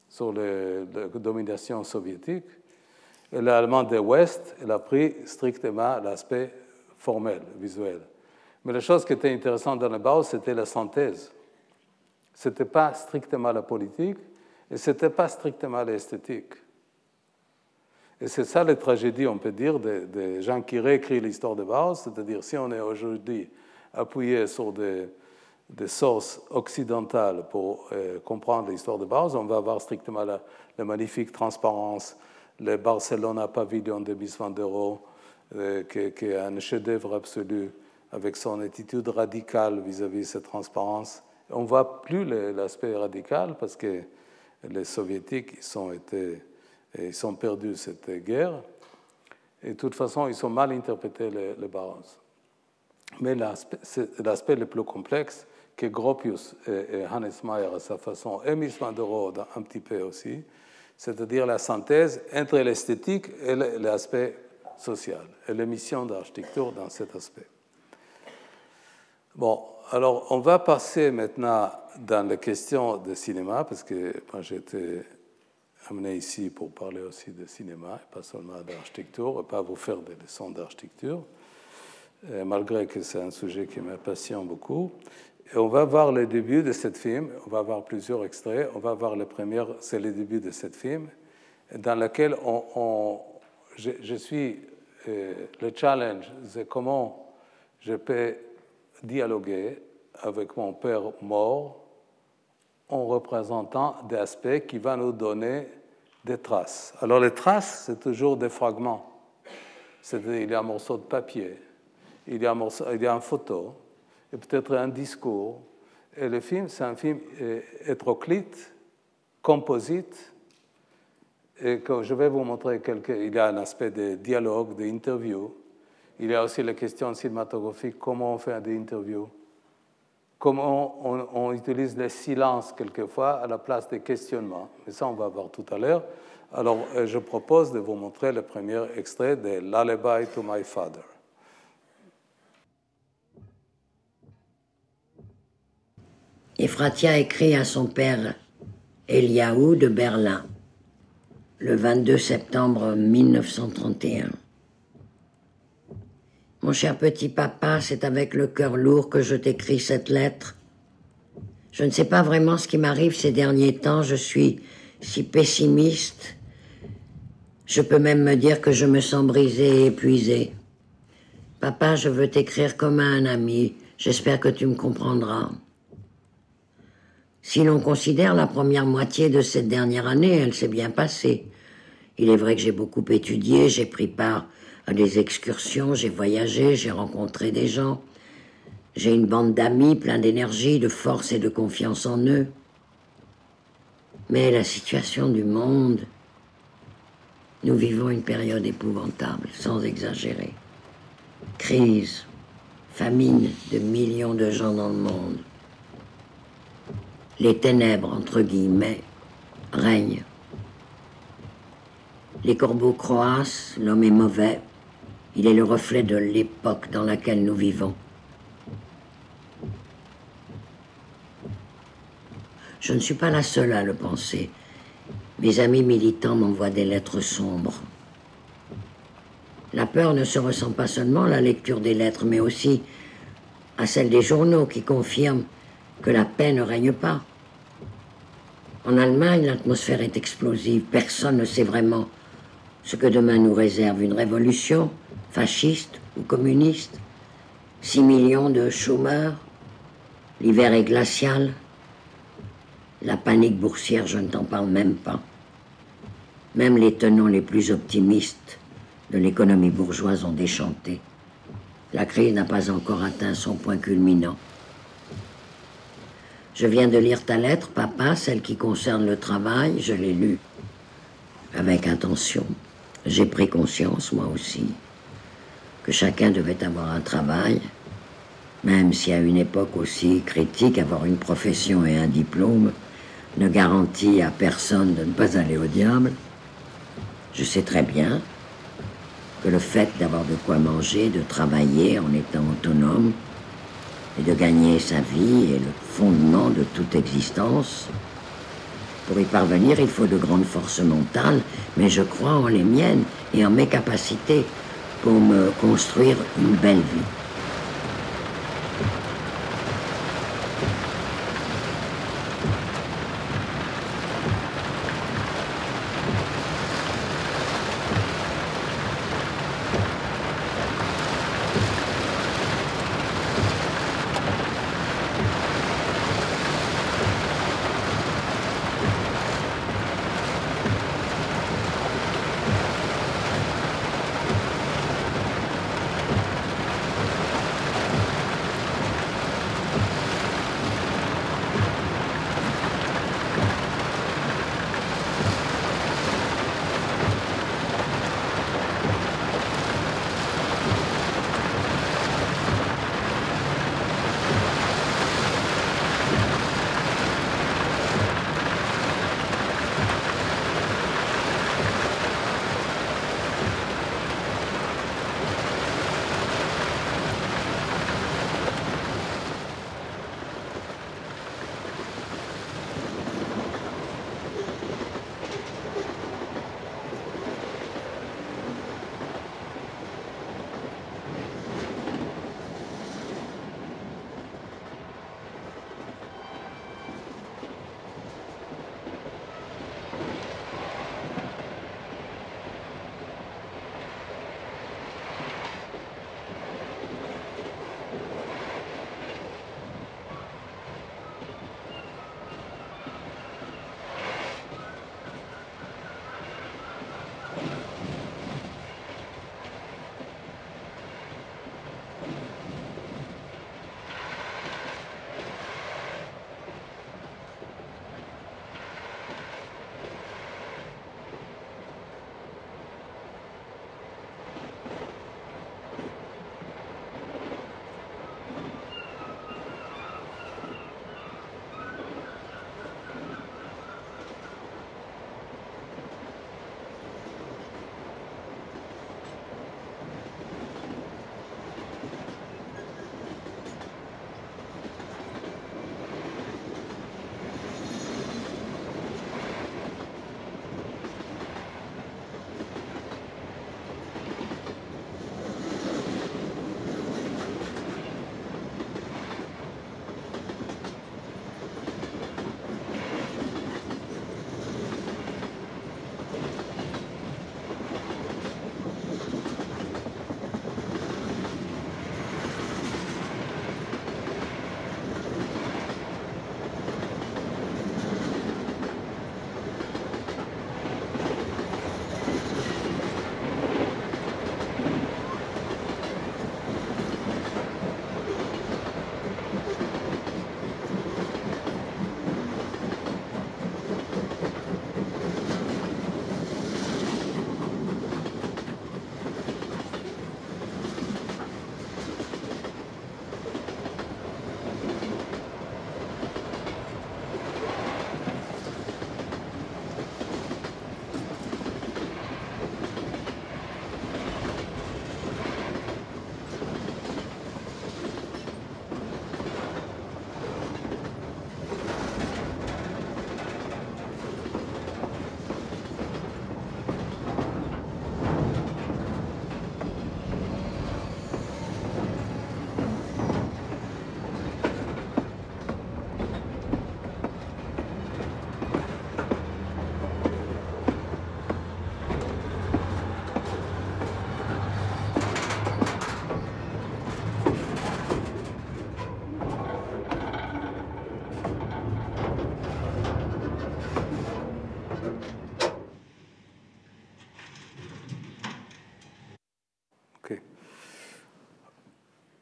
sur la domination soviétique, et l'allemand de l'Ouest, il a pris strictement l'aspect formel, visuel. Mais la chose qui était intéressante dans le Bauhaus, c'était la synthèse. Ce n'était pas strictement la politique et ce n'était pas strictement l'esthétique. Et c'est ça la tragédie, on peut dire, des, gens qui réécrivent l'histoire de Bauhaus, c'est-à-dire si on est aujourd'hui appuyé sur des, sources occidentales pour euh, comprendre l'histoire de Bauhaus, on va avoir strictement la magnifique transparence, le Barcelona Pavillon de Miss Van der Rohe, euh, qui, est un chef-d'œuvre absolu avec son attitude radicale vis-à-vis de cette transparence. On ne voit plus l'aspect radical parce que les soviétiques ils ont été cette guerre. Et de toute façon, ils ont mal interprété les, barons. Mais l'aspect le plus complexe que Gropius et, Hannes Mayer, à sa façon, et Mies van der Rohe un petit peu aussi, c'est-à-dire la synthèse entre l'esthétique et l'aspect social, et l'émission d'architecture dans cet aspect. Bon, alors on va passer maintenant dans les questions de cinéma, parce que moi j'ai été amené ici pour parler aussi de cinéma, et pas seulement d'architecture, et pas vous faire des leçons d'architecture, malgré que c'est un sujet qui me beaucoup. Et on va voir le début de ce film, on va voir plusieurs extraits, on va voir le premier, c'est le début de ce film, dans lequel on, je, suis, euh, le challenge, c'est comment je peux dialoguer avec mon père mort en représentant des aspects qui vont nous donner des traces. Alors les traces, c'est toujours des fragments. il y a un morceau de papier, il y a un, il y a une photo, et peut-être un discours. Et le film, c'est un film euh, hétéroclite, composite, et que je vais vous montrer quelques. Il y a un aspect de dialogue, d'interview. Il y a aussi la question cinématographique comment on fait des interviews comment on, utilise le silence quelquefois à la place des questionnements. Mais ça, on va voir tout à l'heure. Alors, euh, je propose de vous montrer le premier extrait de Lullaby to My Father. Ephratia écrit à son père Eliaou de Berlin le 22 septembre 1931. Mon cher petit papa, c'est avec le cœur lourd que je t'écris cette lettre. Je ne sais pas vraiment ce qui m'arrive ces derniers temps, je suis si pessimiste. Je peux même me dire que je me sens brisé et épuisé. Papa, je veux t'écrire comme à un ami. J'espère que tu me comprendras. Si l'on considère la première moitié de cette dernière année, elle s'est bien passée. Il est vrai que j'ai beaucoup étudié, j'ai pris part à des excursions, j'ai voyagé, j'ai rencontré des gens. J'ai une bande d'amis plein d'énergie, de force et de confiance en eux. Mais la situation du monde, nous vivons une période épouvantable, sans exagérer. Crise, famine de millions de gens dans le monde. Les ténèbres, entre guillemets, règnent. Les corbeaux croissent, l'homme est mauvais, il est le reflet de l'époque dans laquelle nous vivons. Je ne suis pas la seule à le penser. Mes amis militants m'envoient des lettres sombres. La peur ne se ressent pas seulement à la lecture des lettres, mais aussi à celle des journaux qui confirment que la paix ne règne pas. En Allemagne, l'atmosphère est explosive. Personne ne sait vraiment ce que demain nous réserve une révolution, fasciste ou communiste, 6 millions de chômeurs, l'hiver est glacial, la panique boursière, je ne t'en parle même pas. Même les tenants les plus optimistes de l'économie bourgeoise ont déchanté. La crise n'a pas encore atteint son point culminant. Je viens de lire ta lettre, papa, celle qui concerne le travail, je l'ai lue avec attention. J'ai pris conscience, moi aussi, que chacun devait avoir un travail, même si à une époque aussi critique, avoir une profession et un diplôme ne garantit à personne de ne pas aller au diable. Je sais très bien que le fait d'avoir de quoi manger, de travailler en étant autonome et de gagner sa vie est le fondement de toute existence. Pour y parvenir, il faut de grandes forces mentales, mais je crois en les miennes et en mes capacités pour me construire une belle vie.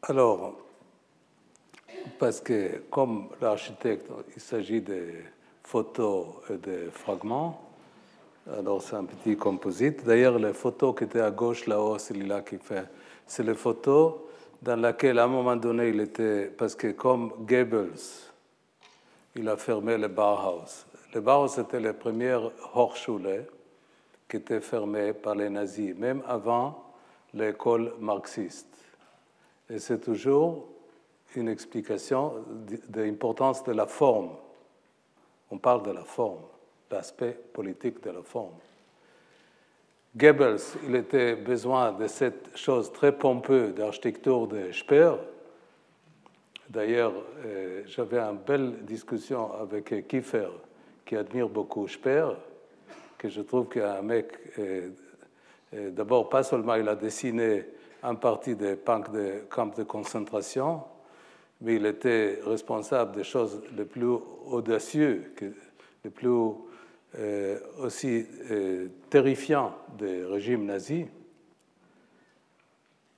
Alors, parce que comme l'architecte, il s'agit de photos et de fragments, alors c'est un petit composite. D'ailleurs, les photos qui étaient à gauche là-haut, c'est là qui fait, c'est les photos dans lesquelles à un moment donné il était, parce que comme Goebbels, il a fermé le Bauhaus. Le Bauhaus était le premier Hochschule qui était fermé par les nazis, même avant l'école marxiste. Et c'est toujours une explication de l'importance de la forme. On parle de la forme, l'aspect politique de la forme. Goebbels, il était besoin de cette chose très pompeuse d'architecture de Speer. D'ailleurs, euh, j'avais une belle discussion avec Kiefer, qui admire beaucoup Speer, que je trouve qu'un mec, euh, euh, d'abord, pas seulement il a dessiné un parti des camps de, concentration, mais il était responsable des choses les plus audacieuses, les plus euh, aussi euh, terrifiants des régimes nazis,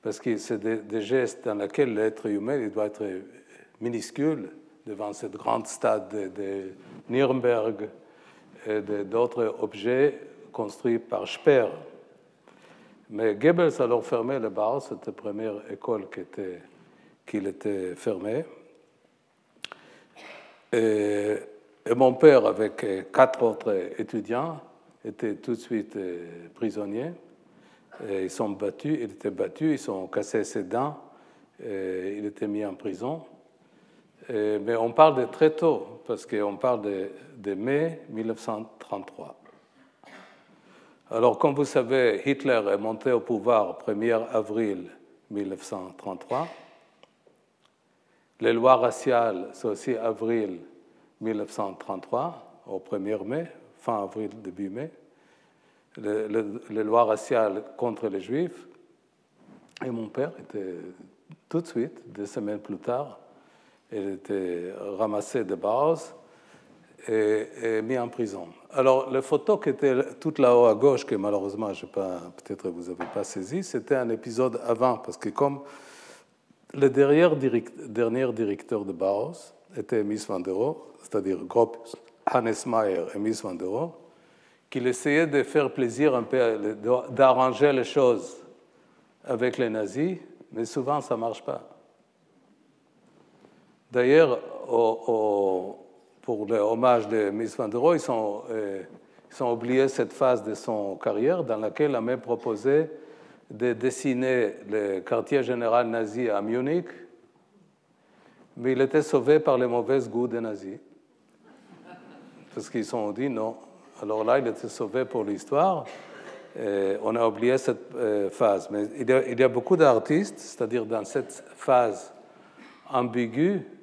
parce que c'est des, gestes dans lesquels l'être humain il doit être minuscule devant cette grande stade de, de Nuremberg et d'autres objets construits par Speer. Mais Goebbels alors fermé le bar, cette la première école qui qu'il était fermé. Et, mon père, avec quatre autres étudiants, était tout de suite euh, prisonnier. ils sont battus, il était battu, ils ont cassé ses dents, et il était mis en prison. mais on parle de très tôt, parce qu'on parle de, mai 1933. Alors, comme vous savez, Hitler est monté au pouvoir 1er avril 1933. Les lois raciales, c'est aussi avril 1933, au 1er mai, fin avril, début mai. les lois raciales contre les Juifs. Et mon père était tout de suite, des semaines plus tard, il était ramassé de base et, mis en prison. Alors, la photo qui était toute là-haut à gauche, que malheureusement, peut-être vous n'avez pas saisi, c'était un épisode avant, parce que comme le dernier, directeur de Bauhaus était Miss van der Rohe, c'est-à-dire Grob Hannes Mayer et Miss van der Rohe, qu'il essayait de faire plaisir un peu, d'arranger les choses avec les nazis, mais souvent ça ne marche pas. D'ailleurs, pour le hommage de Miss van der Rohe, ils ont, euh, ont oublié cette phase de son carrière dans laquelle elle a même proposé de dessiner le quartier général nazi à Munich, mais il était sauvé par les mauvais goûts des nazis. Parce qu'ils ont dit non. Alors là, il était sauvé pour l'histoire. On a oublié cette euh, phase. Mais il y a beaucoup d'artistes, c'est-à-dire dans cette phase ambiguë,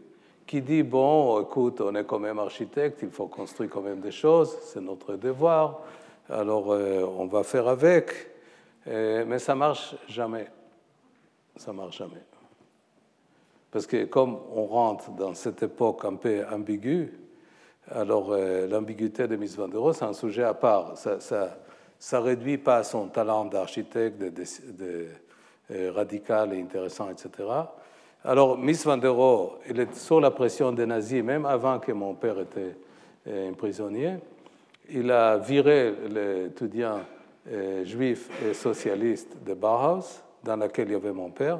qui dit bon, écoute, on est quand même architecte, il faut construire quand même des choses, c'est notre devoir. Alors euh, on va faire avec. Euh, mais ça marche jamais. Ça marche jamais. Parce que comme on rentre dans cette époque un peu ambiguë, alors euh, l'ambiguïté de Miss Van c'est un sujet à part. Ça ne réduit pas son talent d'architecte, de, radical et intéressant, etc. Alors Miss Van der Rohe, il est sous la pression des nazis, même avant que mon père était un prisonnier. Il a viré l'étudiant euh, juif et socialiste de Bauhaus, dans laquelle il y avait mon père.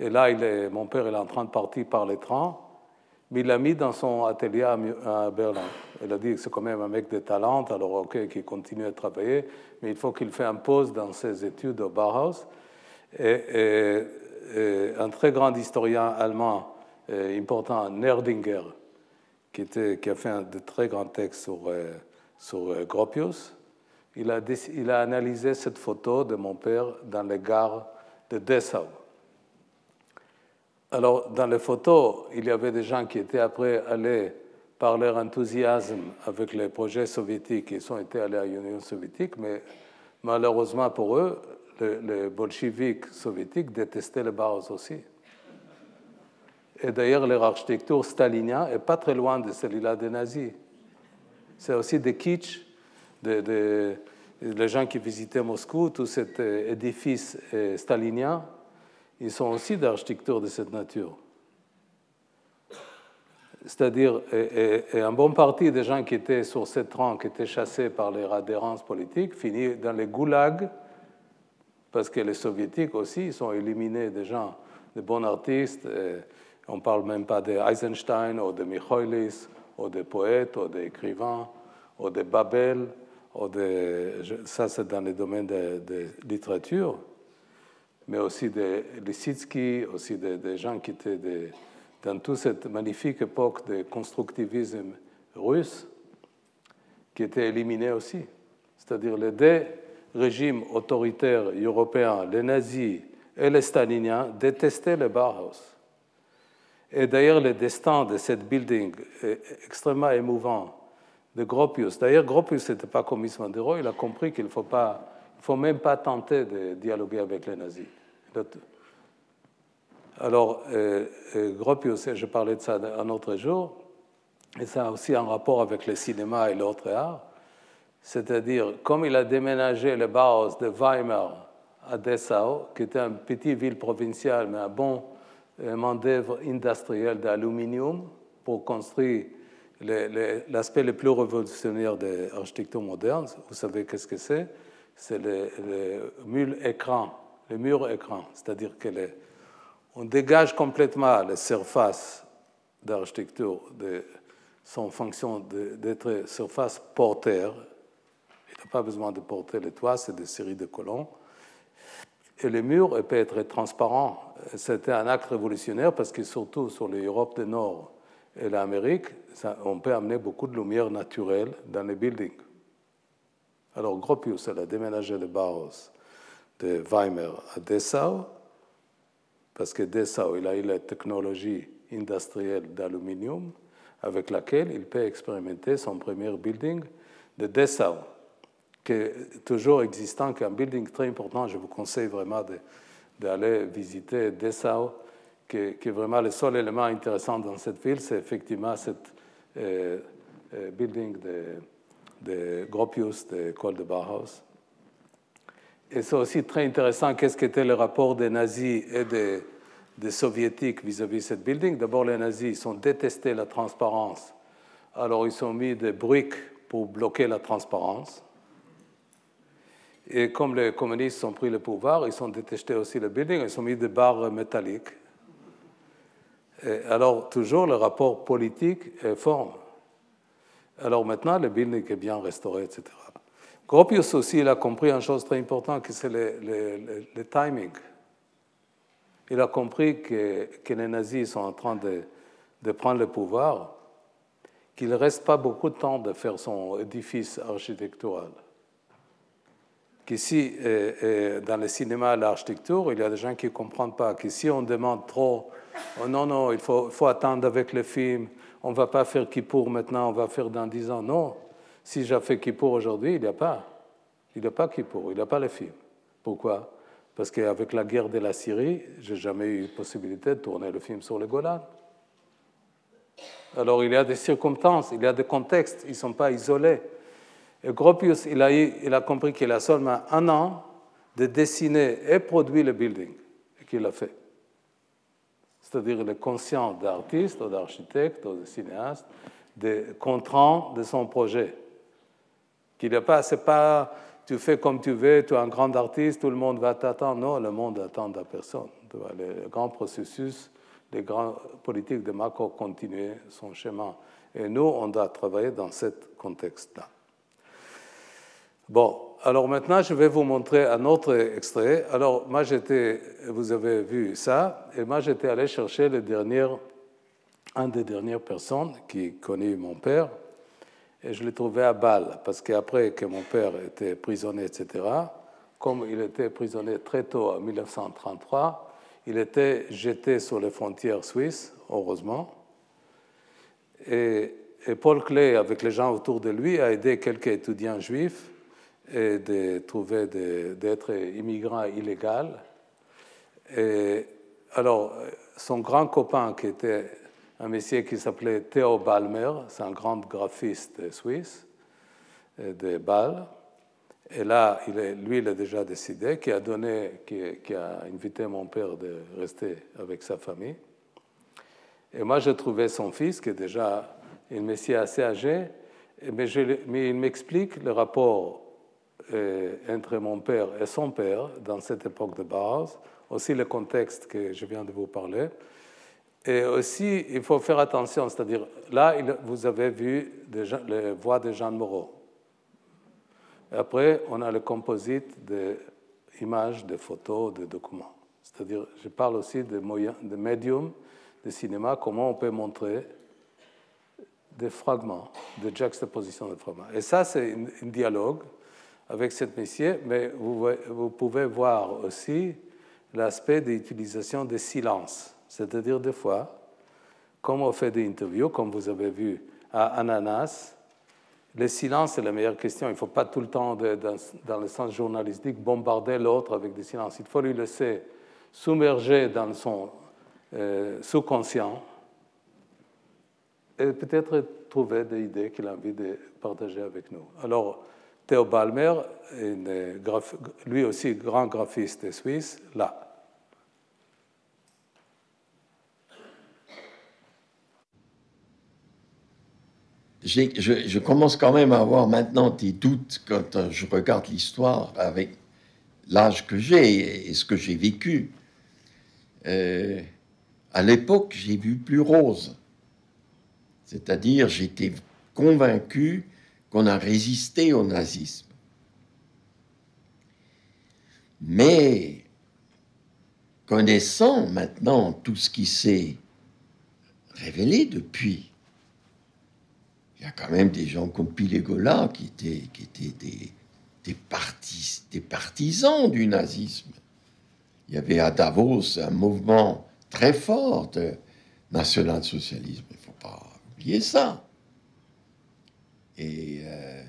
Et là, mon père est en train de partir par les trains, mais il l'a mis dans son atelier à Berlin. Il a dit que c'est quand même un mec de talent, alors ok, qu'il continue à travailler, mais il faut qu'il fasse un pause dans ses études au Bauhaus. Et, un très grand historien allemand euh, important, Nerdinger, qui, a fait un de très grands textes sur, euh, sur Gropius, il a, analysé cette photo de mon père dans les gares de Dessau. Alors, dans les photos, il y avait des gens qui étaient après allés par leur enthousiasme avec les projets soviétiques. Ils sont allés à l'Union soviétique, mais malheureusement pour eux, les, bolcheviks soviétiques détestaient les Bauhaus aussi. Et d'ailleurs, leur architecture stalinien n'est pas très loin de celle-là des nazis. C'est aussi des kitsch les gens qui visitaient Moscou, tout cet euh, édifice euh, stalinien, ils sont aussi d'architecture de cette nature. C'est-à-dire, et, un bon parti des gens qui étaient sur cette rang, qui étaient chassés par les adhérences politiques, finissent dans les goulags, parce que les soviétiques aussi, ils ont éliminé des gens, des bons artistes. on ne parle même pas d'Eisenstein ou de Michoilis, ou des poètes, ou des écrivains, ou de Babel, ça c'est dans le domaine de, de littérature mais aussi de Lissitsky, aussi des gens qui étaient dans toute cette magnifique époque de constructivisme russe, qui étaient éliminés aussi. C'est-à-dire les deux régimes autoritaires européens, les nazis et les staliniens, détestaient le Bauhaus. Et d'ailleurs, le destin de cette building est extrêmement émouvant de Gropius. D'ailleurs, Gropius n'était pas comme Ismandero, il a compris qu'il ne faut, faut même pas tenter de dialoguer avec les nazis. Alors, euh, euh, Gropius, je parlais de ça un autre jour, et ça a aussi un rapport avec le cinéma et l'autre art. C'est-à-dire, comme il a déménagé le Bauhaus de Weimar à Dessau, qui était une petite ville provinciale, mais un bon euh, main-d'œuvre industriel d'aluminium pour construire l'aspect le, plus révolutionnaire de l'architecture moderne. Vous savez qu'est-ce que c'est? C'est le, mur écran le mur écran, c'est-à-dire qu'on dégage complètement les surfaces d'architecture de son fonction d'être surface porteur. Il n'a pas besoin de porter les toits, c'est des séries de colonnes. Et le mur peut être transparent. C'était un acte révolutionnaire parce que surtout sur l'Europe du Nord et l'Amérique, on peut amener beaucoup de lumière naturelle dans les buildings. Alors Gropius, elle a déménagé de Bauhaus de Weimar à Dessau, parce que Dessau, il a eu la technologie industrielle d'aluminium avec laquelle il peut expérimenter son premier building de Dessau, qui est toujours existant, qui est un building très important. Je vous conseille vraiment d'aller visiter Dessau, qui, est vraiment le seul élément intéressant dans cette ville, c'est effectivement ce euh, euh, building de, de Gropius, de l'école de Bauhaus. Et c'est aussi très intéressant qu'est-ce qu'était le rapport des nazis et des, soviétiques vis-à-vis de cette building? D'abord, les nazis ils ont détesté la transparence. Alors, ils ont mis des briques pour bloquer la transparence. Et comme les communistes ont pris le pouvoir, ils ont détesté aussi le building, ils ont mis des barres métalliques. alors, toujours le rapport politique est fort. Alors maintenant, le building est bien restauré, etc. Gropius aussi, il a compris une chose très importante, que c'est le, timing. Il a compris que, les nazis sont en train de, prendre le pouvoir, qu'il ne reste pas beaucoup de temps de faire son édifice architectural. Qu'ici, dans le cinéma, l'architecture, il y a des gens qui ne comprennent pas que si on demande trop, oh non, non, il faut, attendre avec le film, on ne va pas faire qui pour maintenant, on va faire dans dix ans. Non, si j'ai fait Kippour aujourd'hui, il n'y a pas. Il n'y a pas Kippour, il n'y a pas le film. Pourquoi? Parce qu'avec la guerre de la Syrie, je n'ai jamais eu possibilité de tourner le film sur le Golan. Alors il y a des circonstances, il y a des contextes, ils ne sont pas isolés. Et Gropius, il a, il compris qu'il a seulement un an de dessiner et produire le building, et qu'il a fait. C'est-à-dire le conscient d'artiste, d'architecte, de cinéaste, des de son projet. Qu'il n'est pas, pas, tu fais comme tu veux, tu es un grand artiste, tout le monde va t'attendre. Non, le monde attend à personne. Le grand processus, les grandes politiques de Macron continuer son chemin. Et nous, on doit travailler dans ce contexte-là. Bon, alors maintenant, je vais vous montrer un autre extrait. Alors, moi, j'étais, vous avez vu ça, et moi, j'étais allé chercher le dernier, un des dernières personnes qui connaît mon père, et je l'ai trouvé à Bâle, parce qu'après que mon père était prisonnier, etc., comme il était prisonnier très tôt, en 1933, il était jeté sur les frontières suisses, heureusement. Et, Paul Klee, avec les gens autour de lui, a aidé quelques étudiants juifs et de trouver d'être immigrants illégaux. Et alors, son grand copain, qui était un monsieur qui s'appelait Theo Balmer, c'est un grand graphiste suisse de Bâle. Et là, lui, il a déjà décidé, qui a donné, qui, a invité mon père de rester avec sa famille. Et moi, je trouvais son fils, qui est déjà un monsieur assez âgé, mais, il m'explique le rapport euh, entre mon père et son père dans cette époque de base, aussi le contexte que je viens de vous parler. Et aussi, il faut faire attention, c'est-à-dire, là, vous avez vu les voix de Jean Moreau. après, on a le composite d'images, de photos, de documents. C'est-à-dire, je parle aussi de, moyens, de médiums de cinéma, comment on peut montrer des fragments, de juxtaposition de fragments. Et ça, c'est un, dialogue avec cette métier, mais vous, pouvez voir aussi l'aspect d'utilisation des silences. C'est-à-dire, des fois, comme on fait des interviews, comme vous avez vu à Ananas, le silence est la meilleure question. Il ne faut pas tout le temps, dans, le sens journalistique, bombarder l'autre avec des silences. Il faut lui laisser submerger dans son euh, sous-conscient et peut-être trouver des idées qu'il a envie de partager avec nous. Alors, Théo Balmer, lui aussi grand graphiste suisse, là. Je, commence quand même à avoir maintenant des doutes quand euh, je regarde l'histoire avec l'âge que j'ai et ce que j'ai vécu. Euh, à l'époque, j'ai vu plus rose. C'est-à-dire, j'étais convaincu qu'on a résisté au nazisme. Mais connaissant maintenant tout ce qui s'est révélé depuis, il y a quand même des gens comme Pilegola qui étaient, des, des partisans du nazisme. Il y avait à Davos un mouvement très fort de national-socialisme. Il ne faut pas oublier ça. Et euh,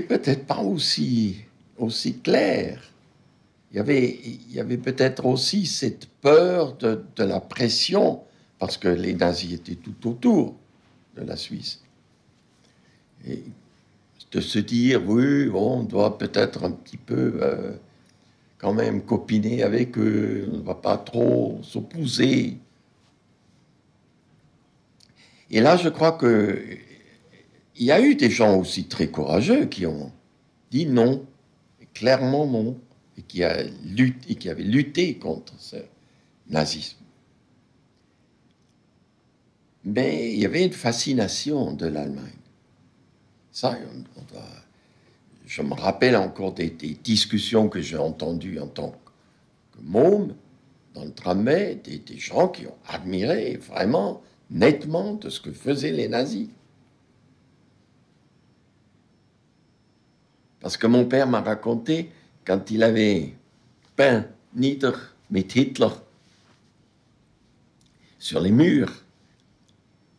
peut-être pas aussi, aussi clair. Il y avait, il y avait peut-être aussi cette peur de, de, la pression, parce que les nazis étaient tout autour de la Suisse. Et de se dire, oui, on doit peut-être un petit peu euh, quand même copiner avec eux, on ne va pas trop s'opposer. Et là, je crois que il y a eu des gens aussi très courageux qui ont dit non, clairement non, et qui, avaient lutté contre ce nazisme. Mais il y avait une fascination de l'Allemagne. Ça, je me rappelle encore des, discussions que j'ai entendues en tant que môme dans le tramway, des, gens qui ont admiré vraiment nettement de ce que faisaient les nazis. Parce que mon père m'a raconté quand il avait peint Nieder mit Hitler sur les murs,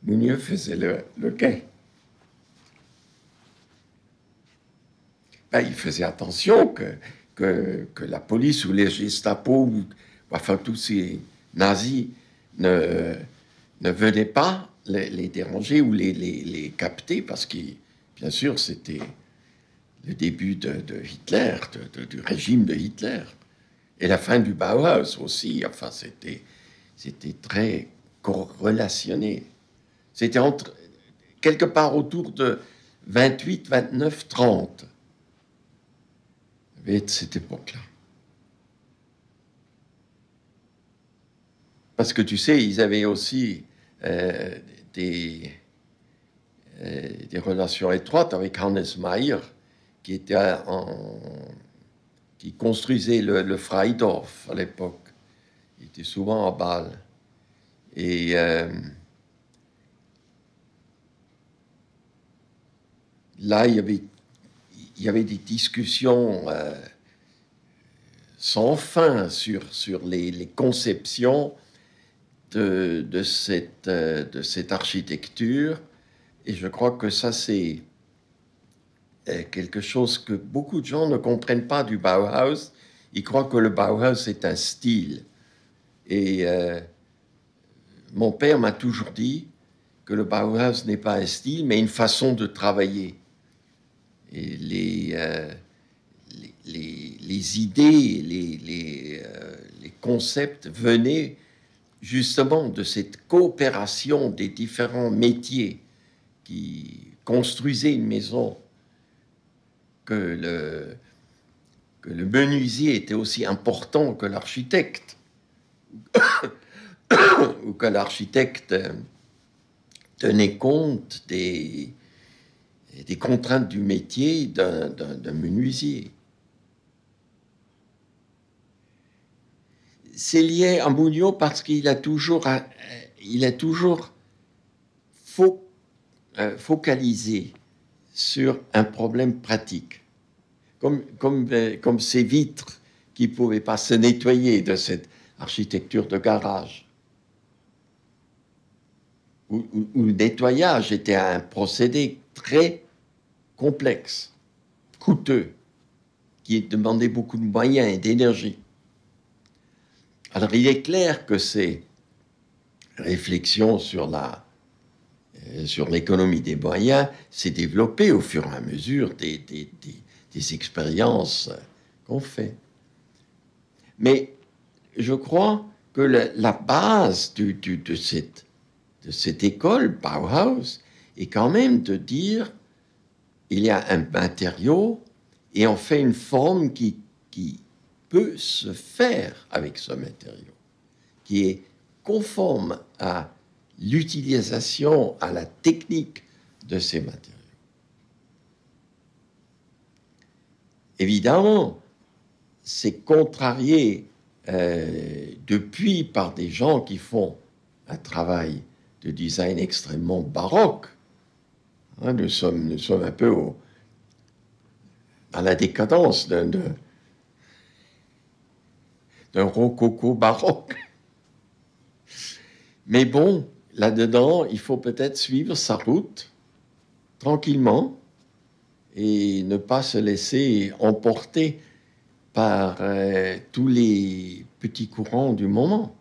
Mounieux faisait le, quai. Ben, il faisait attention que, que, la police ou les Gestapo, ou, enfin tous ces nazis, ne, ne venaient pas les, déranger ou les, capter, parce que, bien sûr, c'était le début de, Hitler, du régime de Hitler, et la fin du Bauhaus aussi. Enfin, c'était, c'était très relationné. C'était entre, quelque part autour de 28, 29, 30 de cette époque-là. Parce que tu sais, ils avaient aussi euh, des, euh, des relations étroites avec Hannes Mayer, qui construisait le, le Freidorf à l'époque. Il était souvent à Bâle. Et euh, là, il y avait des discussions sans fin sur les, conceptions de, cette, euh, de cette architecture. Et je crois que ça, c'est euh, quelque chose que beaucoup de gens ne comprennent pas du Bauhaus. Ils croient que le Bauhaus est un style. Et mon père m'a toujours dit que le Bauhaus n'est pas un style, mais une façon de travailler. Et les, euh, les, les, idées, les, les, euh, les, concepts venaient justement de cette coopération des différents métiers qui construisaient une maison, que le, menuisier était aussi important que l'architecte, ou que l'architecte tenait compte des contraintes du métier d'un menuisier. C'est lié à Mugnot parce qu'il a toujours, il a toujours euh, focalisé sur un problème pratique. Comme, euh, ces vitres qui ne pouvaient pas se nettoyer de cette architecture de garage. Où le nettoyage était un procédé très complexe, coûteux, qui demandait beaucoup de moyens et d'énergie. Alors il est clair que ces réflexions sur la euh, sur l'économie des moyens s'est développée au fur et à mesure des, des, des, expériences qu'on fait. Mais je crois que la, base de, cette, de cette école, Bauhaus, est quand même de dire il y a un matériau et on fait une forme qui, qui peut se faire avec ce matériau, qui est conforme à l'utilisation, à la technique de ces matériaux. Évidemment, c'est contrarié euh, depuis par des gens qui font un travail de design extrêmement baroque, Hein, nous, sommes, un peu à la décadence d'un, d'un rococo baroque. Mais bon, là-dedans, il faut peut-être suivre sa route tranquillement et ne pas se laisser emporter par euh, tous les petits courants du moment.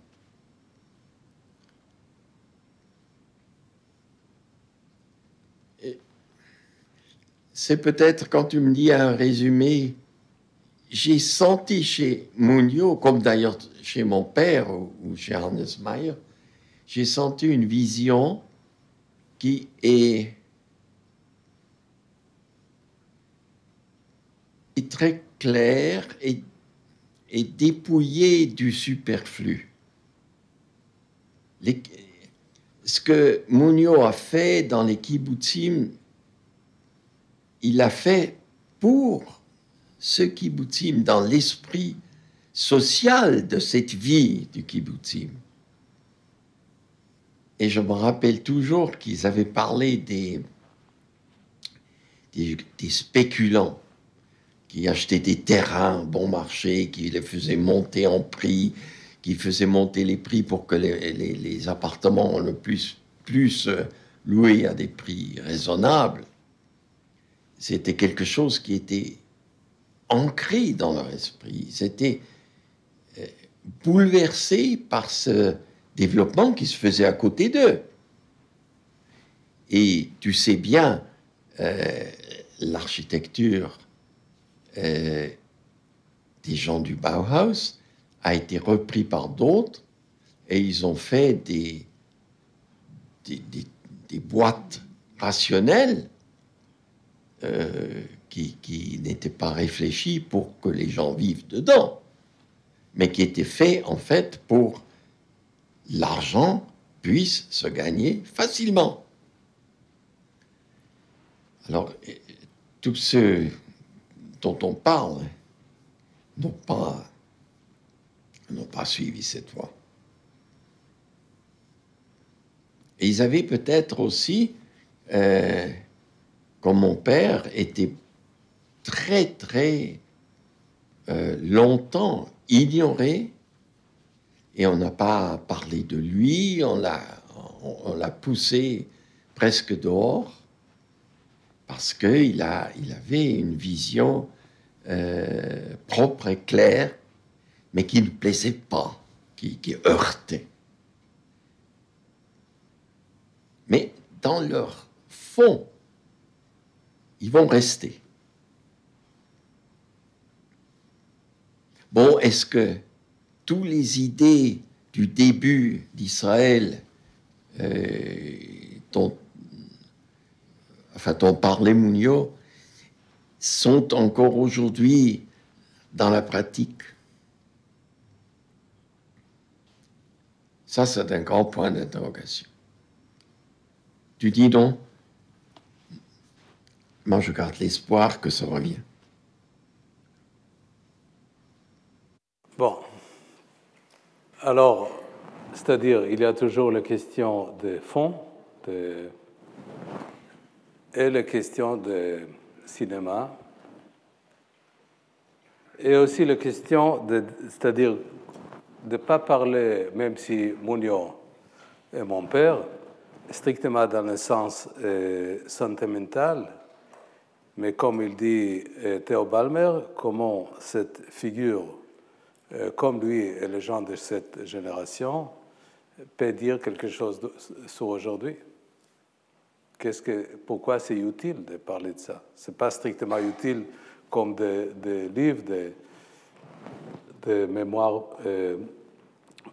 c'est peut-être quand tu me dis un résumé, j'ai senti chez Mugnot, comme d'ailleurs chez mon père ou, chez Hannes Mayer, j'ai senti une vision qui est, très claire et, et dépouillée du superflu. ce que Mugnot a fait dans les kibbutzim, il l'a fait pour ce kibbutzim, dans l'esprit social de cette vie du kibbutzim. Et je me rappelle toujours qu'ils avaient parlé des, des, spéculants qui achetaient des terrains bon marché, qui les faisaient monter en prix, qui faisaient monter les prix pour que les, les appartements le plus, plus loués à des prix raisonnables c'était quelque chose qui était ancré dans leur esprit. C'était euh, bouleversé par ce développement qui se faisait à côté d'eux. Et tu sais bien, euh, l'architecture euh, des gens du Bauhaus a été repris par d'autres et ils ont fait des, boîtes rationnelles qui, n'était pas réfléchi pour que les gens vivent dedans, mais qui était fait en fait pour l'argent puisse se gagner facilement. Alors, euh, tous ceux dont on parle n'ont pas, pas suivi cette voie. Et ils avaient peut-être aussi euh, comme mon père était très très euh, longtemps ignoré et on n'a pas parlé de lui, on l'a, poussé presque dehors parce qu'il il avait une vision euh, propre et claire, mais qui ne plaisait pas, qui, qui heurtait. Mais dans leur fond, ils vont rester. Bon, est-ce que tous les idées du début d'Israël euh, dont, enfin, parlait Mounio sont encore aujourd'hui dans la pratique? Ça, c'est un grand point d'interrogation. Tu dis donc, moi je garde l'espoir que ça revient. Bon. Alors, c'est-à-dire, il y a toujours la question des fonds et la question du cinéma et aussi la question de, c'est-à-dire de ne pas parler, même si Mounion est mon père, strictement dans le sens euh, sentimental, mais comme il dit euh, Théo Balmer, comment cette figure, comme lui et les gens de cette génération, peut dire quelque chose sur aujourd'hui? Que, pourquoi c'est utile de parler de ça? Ce n'est pas strictement utile comme des, livres, des, mémoires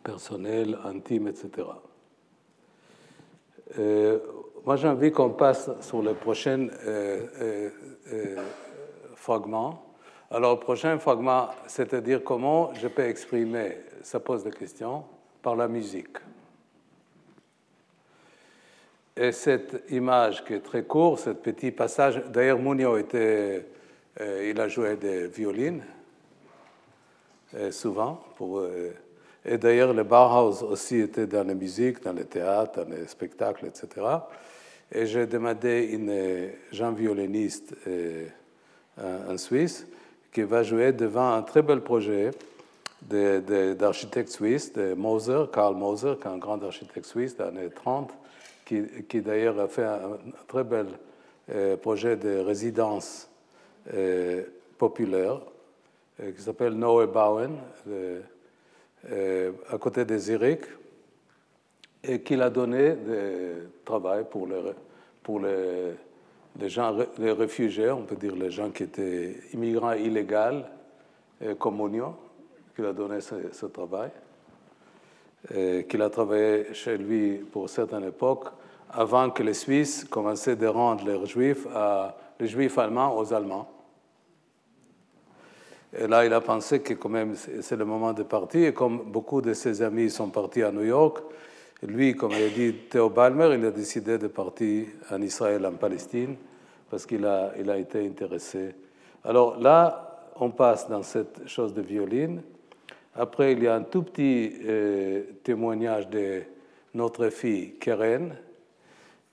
personnelles, intimes, etc. moi, j'ai envie qu'on passe sur le prochain euh, euh, fragment. Alors, le prochain fragment, c'est-à-dire comment je peux exprimer, ça pose des questions, par la musique. Et cette image qui est très courte, ce petit passage, d'ailleurs Mounio était, euh, il a joué des violines euh, souvent. Euh, et d'ailleurs le Bauhaus aussi était dans la musique, dans le théâtre, dans les spectacles, etc. Et j'ai demandé une jeune violoniste en Suisse qui va jouer devant un très bel projet d'architecte suisse, de Moser, Karl Moser, qui est un grand architecte suisse des années 30 qui, d'ailleurs a fait un, très bel euh, projet de résidence euh, populaire euh, qui s'appelle Noé Bauen, à côté de Zurich, et qui a donné du travail pour, les, pour les, les, gens, les réfugiés, on peut dire les gens qui étaient immigrants illégaux, comme Oignon, qui a donné ce, travail qu'il a travaillé chez lui pour certaines époques, avant que les Suisses commençaient de rendre leurs Juifs, les Juifs allemands aux Allemands. Et là, il a pensé que quand même c'est le moment de partir. Et comme beaucoup de ses amis sont partis à New York, lui, comme il a dit Théo Balmer, il a décidé de partir en Israël, en Palestine, parce qu'il a, il a été intéressé. Alors là, on passe dans cette chose de violine. Après, il y a un tout petit euh, témoignage de notre fille Keren,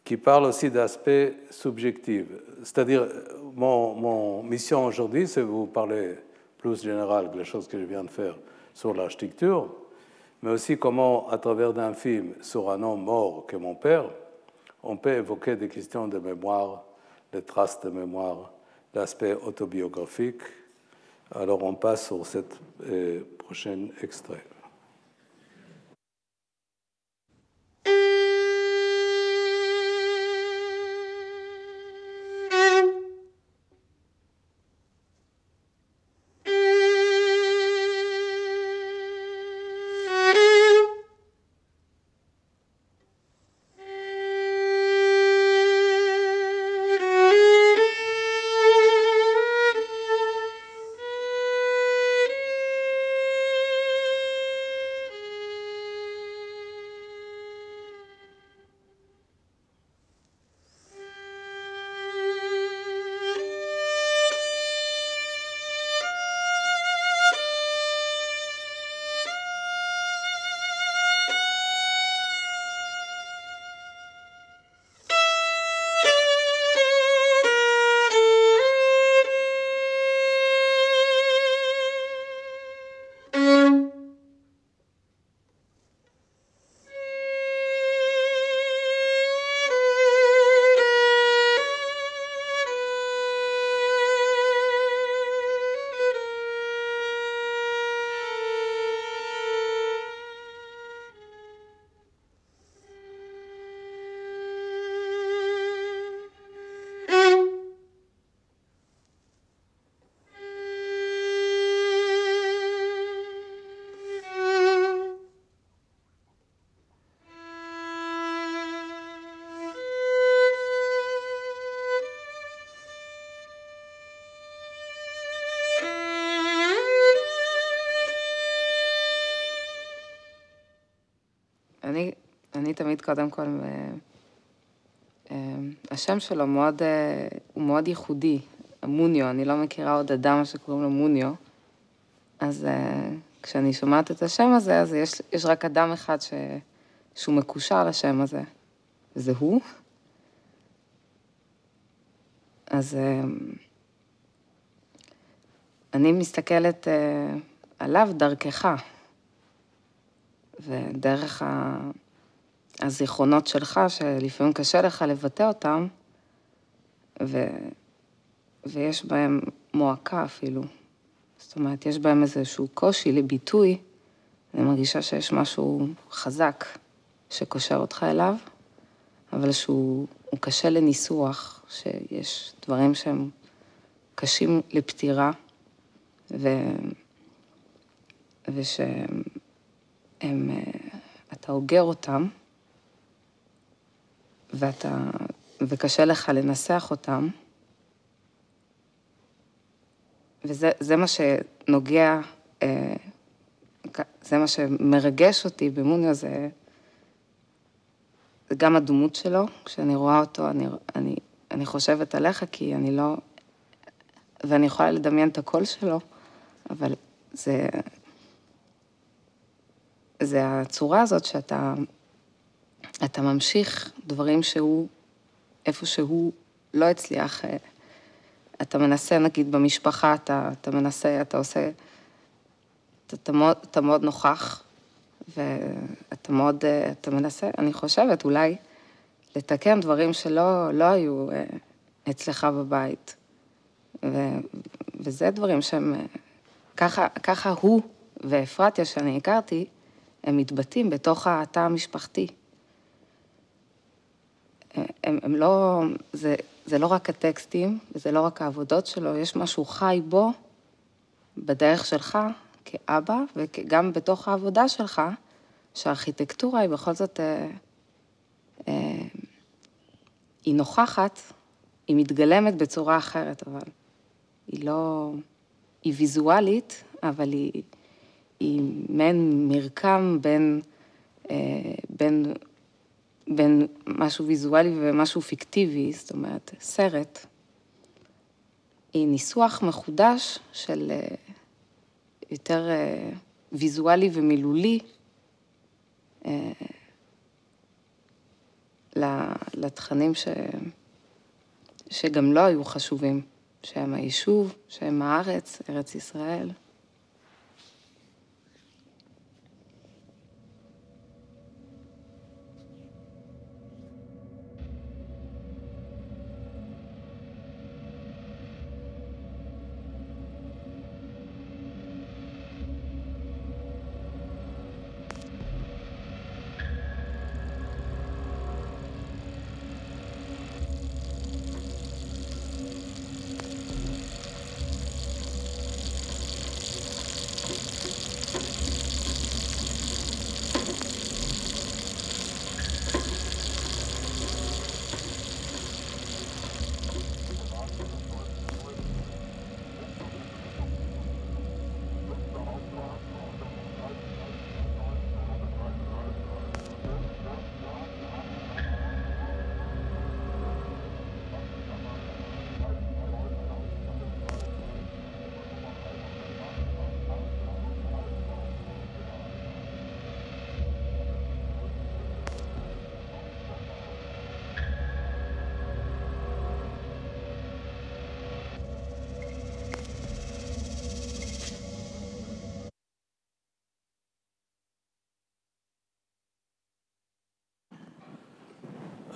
qui parle aussi d'aspects subjectifs. C'est-à-dire, mon, mon, mission aujourd'hui, c'est de vous parler plus général que les choses que je viens de faire sur l'architecture, mais aussi comment, à travers d'un film sur un homme mort que mon père, on peut évoquer des questions de mémoire, des traces de mémoire, l'aspect autobiographique, alors on passe sur cette euh, prochaine extrait. קודם כל, השם שלו מאוד, הוא מאוד ייחודי, מוניו, אני לא מכירה עוד אדם שקוראים לו מוניו, אז כשאני שומעת את השם הזה, אז יש, יש רק אדם אחד ש, שהוא מקושר לשם הזה, וזה הוא. אז אני מסתכלת עליו דרכך, ודרך הזיכרונות שלך, שלפעמים קשה לך לבטא אותם, ו... ויש בהם מועקה אפילו. זאת אומרת, יש בהם איזשהו קושי לביטוי, אני מרגישה שיש משהו חזק שקושר אותך אליו, אבל שהוא קשה לניסוח, שיש דברים שהם קשים לפתירה, ו... ושהם, אתה אוגר אותם, ואתה, וקשה לך לנסח אותם, וזה מה שנוגע, אה, זה מה שמרגש אותי במוניו, זה, זה גם הדמות שלו, כשאני רואה אותו, אני, אני, אני חושבת עליך, כי אני לא, ואני יכולה לדמיין את הקול שלו, אבל זה, זה הצורה הזאת שאתה אתה ממשיך דברים שהוא, איפה שהוא לא הצליח אה, אתה מנסה, נגיד, במשפחה, אתה, אתה מנסה, אתה עושה, אתה, אתה, מאוד, אתה מאוד נוכח, ואתה מאוד, אתה מנסה, אני חושבת, אולי לתקן דברים שלא לא היו אה, אצלך בבית. ו, וזה דברים שהם, ככה, ככה הוא ואפרתיה, שאני הכרתי, הם מתבטאים בתוך התא המשפחתי. הם, הם לא, זה, זה לא רק הטקסטים, וזה לא רק העבודות שלו, יש משהו חי בו, בדרך שלך, כאבא, וגם בתוך העבודה שלך, שהארכיטקטורה היא בכל זאת, אה, אה, היא נוכחת, היא מתגלמת בצורה אחרת, אבל היא לא, היא ויזואלית, אבל היא, היא מעין מרקם בין, אה, בין בין משהו ויזואלי ומשהו פיקטיבי, זאת אומרת, סרט, היא ניסוח מחודש של אה, יותר אה, ויזואלי ומילולי אה, לתכנים ש... שגם לא היו חשובים, שהם היישוב, שהם הארץ, ארץ ישראל.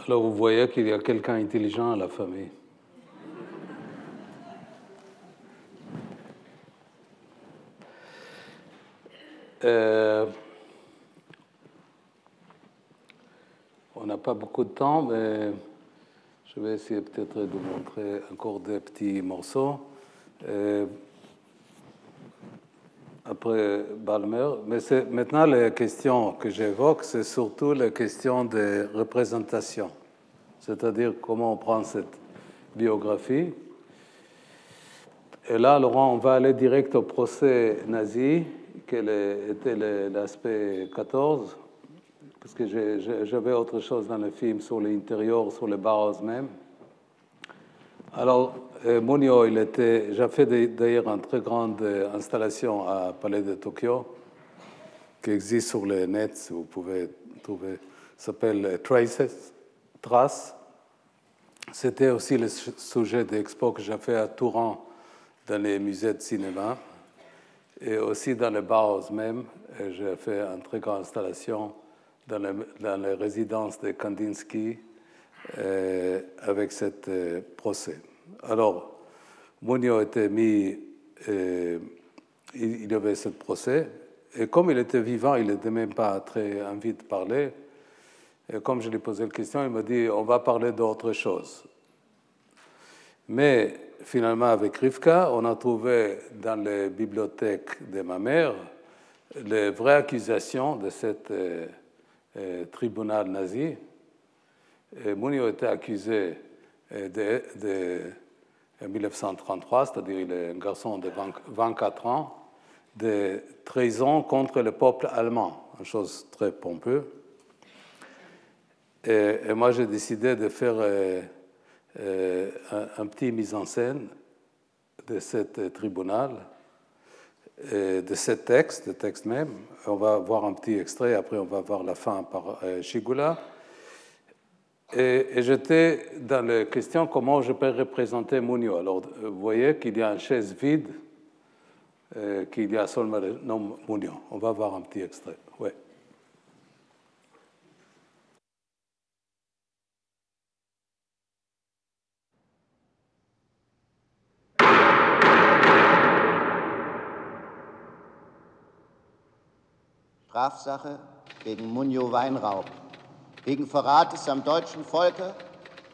Alors vous voyez qu'il y a quelqu'un intelligent à la famille. Euh, on n'a pas beaucoup de temps, mais je vais essayer peut-être de montrer encore des petits morceaux. Euh, Balmer. Mais maintenant, les questions que j'évoque, c'est surtout les questions de représentation, c'est-à-dire comment on prend cette biographie. Et là, Laurent, on va aller direct au procès nazi, quel était l'aspect 14. parce que j'avais autre chose dans le film sur l'intérieur, sur les barres même. Alors, euh, était, j'ai fait d'ailleurs une très grande installation à Palais de Tokyo, qui existe sur le net, vous pouvez trouver, s'appelle Traces, Traces. C'était aussi le sujet d'expo que j'ai fait à Touran, dans les musées de cinéma, et aussi dans les bars même. J'ai fait une très grande installation dans, les résidences de Kandinsky euh, avec ce euh, procès. Alors, Munio était mis, euh, il, y avait ce procès, et comme il était vivant, il n'était même pas très envie de parler. Et comme je lui ai posé la question, il m'a dit on va parler d'autre chose. Mais finalement, avec Rivka, on a trouvé dans les bibliothèques de ma mère les vraies accusations de ce euh, euh, tribunal nazi. Et Munio était accusé euh, de, en 1933, c'est-à-dire il est un garçon de 24 ans, de trahison contre le peuple allemand, une chose très pompeuse. Et, moi, j'ai décidé de faire euh, euh, un, petit mise en scène de ce tribunal, de ce texte, de texte même. On va voir un petit extrait, après on va voir la fin par euh. Et, j'étais dans la question comment je peux représenter Munio. Alors, vous voyez qu'il y a une chaise vide euh, qu'il y a seulement le nom Mounion. On va voir un petit extrait. Ouais. Strafsache gegen Munio Weinraub, wegen Verrates am deutschen Volke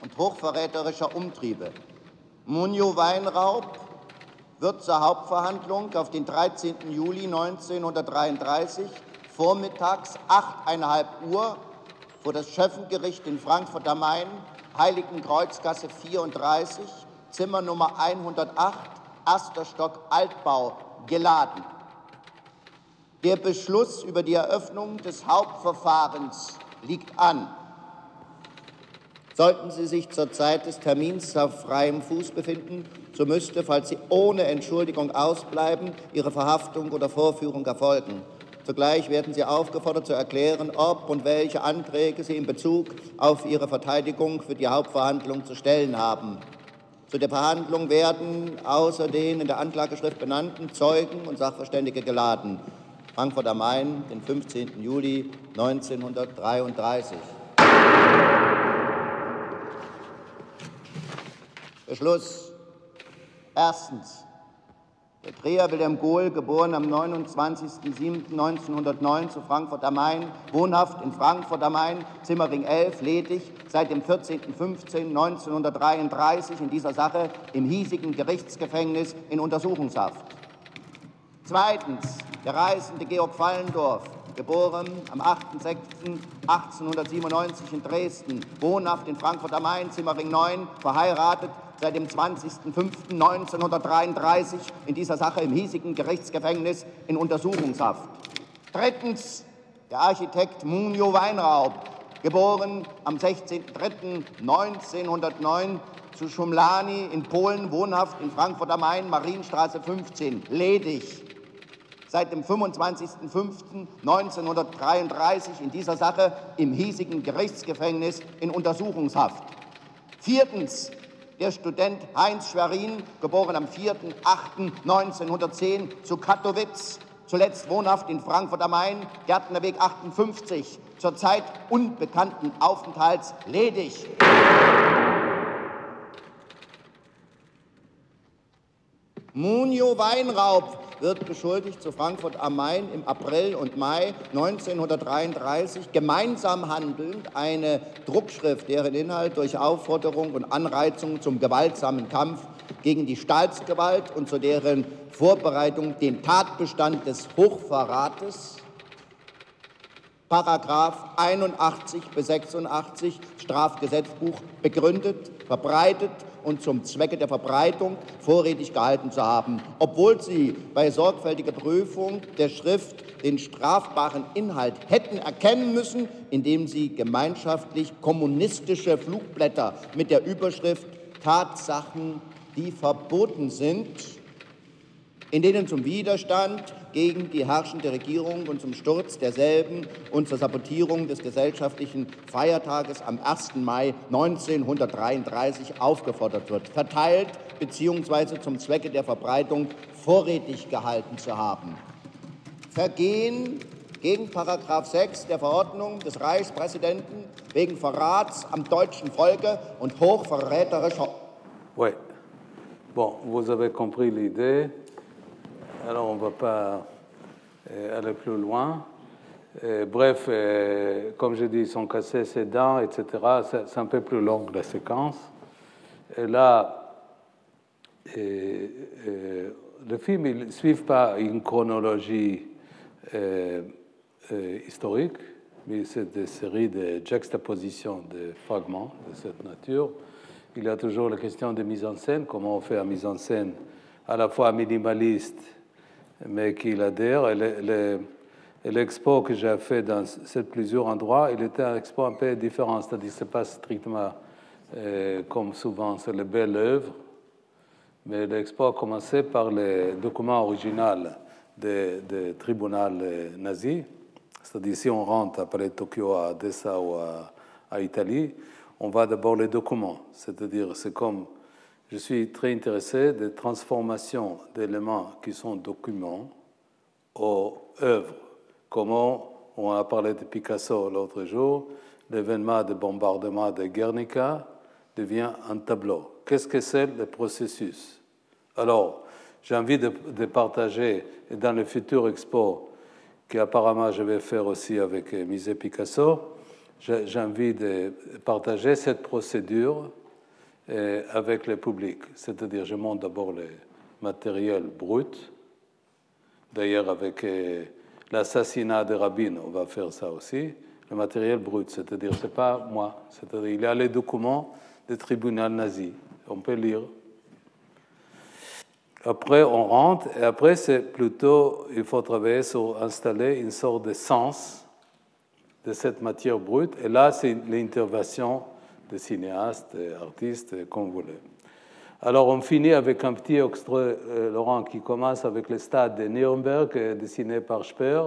und hochverräterischer Umtriebe. Munio Weinraub wird zur Hauptverhandlung auf den 13. Juli 1933 vormittags 8,5 Uhr vor das Schöffengericht in Frankfurt am Main, Heiligenkreuzgasse 34, Zimmer Nummer 108, erster Stock Altbau, geladen. Der Beschluss über die Eröffnung des Hauptverfahrens liegt an. Sollten Sie sich zur Zeit des Termins auf freiem Fuß befinden, so müsste, falls Sie ohne Entschuldigung ausbleiben, Ihre Verhaftung oder Vorführung erfolgen. Zugleich werden Sie aufgefordert zu erklären, ob und welche Anträge Sie in Bezug auf Ihre Verteidigung für die Hauptverhandlung zu stellen haben. Zu der Verhandlung werden außer den in der Anklageschrift benannten Zeugen und Sachverständige geladen. Frankfurt am Main, den 15. Juli 1933. Beschluss. Erstens. Der Dreher Wilhelm Gohl, geboren am 29.07.1909 zu Frankfurt am Main, wohnhaft in Frankfurt am Main, Zimmering 11, ledig, seit dem 14.15.1933 in dieser Sache im hiesigen Gerichtsgefängnis in Untersuchungshaft. Zweitens. Der Reisende Georg Fallendorf, geboren am 8.06.1897 in Dresden, wohnhaft in Frankfurt am Main, Zimmering 9, verheiratet, seit dem 20.05.1933 in dieser Sache im hiesigen Gerichtsgefängnis in Untersuchungshaft. Drittens der Architekt Munio Weinraub, geboren am 16.03.1909 zu Schumlani in Polen, wohnhaft in Frankfurt am Main, Marienstraße 15, ledig. Seit dem 25.05.1933 in dieser Sache im hiesigen Gerichtsgefängnis in Untersuchungshaft. Viertens der Student Heinz Schwerin, geboren am 4.8.1910 zu Katowice, zuletzt wohnhaft in Frankfurt am Main, Gärtnerweg 58, zurzeit unbekannten Aufenthalts ledig. Munio Weinraub wird beschuldigt, zu Frankfurt am Main im April und Mai 1933 gemeinsam handelnd eine Druckschrift, deren Inhalt durch Aufforderung und Anreizung zum gewaltsamen Kampf gegen die Staatsgewalt und zu deren Vorbereitung den Tatbestand des Hochverrates Paragraph 81 bis 86 Strafgesetzbuch begründet, verbreitet und zum Zwecke der Verbreitung vorrätig gehalten zu haben, obwohl sie bei sorgfältiger Prüfung der Schrift den strafbaren Inhalt hätten erkennen müssen, indem sie gemeinschaftlich kommunistische Flugblätter mit der Überschrift Tatsachen, die verboten sind, in denen zum Widerstand gegen die herrschende Regierung und zum Sturz derselben und zur Sabotierung des gesellschaftlichen Feiertages am 1. Mai 1933 aufgefordert wird, verteilt bzw. zum Zwecke der Verbreitung vorrätig gehalten zu haben. Vergehen gegen Paragraph 6 der Verordnung des Reichspräsidenten wegen Verrats am deutschen Volke und hochverräterischer. Oui. Bon, vous avez compris l'idée. Alors, on ne va pas euh, aller plus loin. Euh, bref, euh, comme je dis, ils sont cassés ses dents, etc. C'est un peu plus long la séquence. Là, le film ne suit pas une chronologie historique, mais c'est des séries de juxtapositions de fragments de cette nature. Il y a toujours la question de mise en scène, comment on fait une mise en scène à la fois minimaliste mais qu'il adhère. Et l'expo que j'ai fait dans plusieurs endroits, il était un expo un peu différent, c'est-à-dire ce n'est pas strictement euh, comme souvent, c'est les belles œuvres, mais l'expo a commencé par les documents originaux des de tribunal nazi, c'est-à-dire si on rentre après Tokyo à Dessa ou à, à Italie, on va d'abord les documents, c'est-à-dire c'est comme je suis très intéressé des transformations d'éléments qui sont documents aux œuvres. Comment on a parlé de Picasso l'autre jour, l'événement de bombardement de Guernica devient un tableau. Qu'est-ce que c'est le processus? Alors, j'ai envie de, partager dans le futur expo qu'apparemment je vais faire aussi avec Musée Picasso, j'ai envie de partager cette procédure avec le public. C'est-à-dire, je montre d'abord le matériel brut. D'ailleurs, avec euh, l'assassinat de Rabin, on va faire ça aussi. Le matériel brut, c'est-à-dire, c'est pas moi. C'est-à-dire, il y a les documents du tribunal nazi. On peut lire. Après, on rentre, et après, c'est plutôt, il faut travailler sur installer une sorte de sens de cette matière brute. Et là, c'est l'intervention de cinéastes, artistes, comme vous. Alors on finit avec un petit extrait, euh, Laurent, qui commence avec le stade de Nuremberg, euh, dessiné par Speer.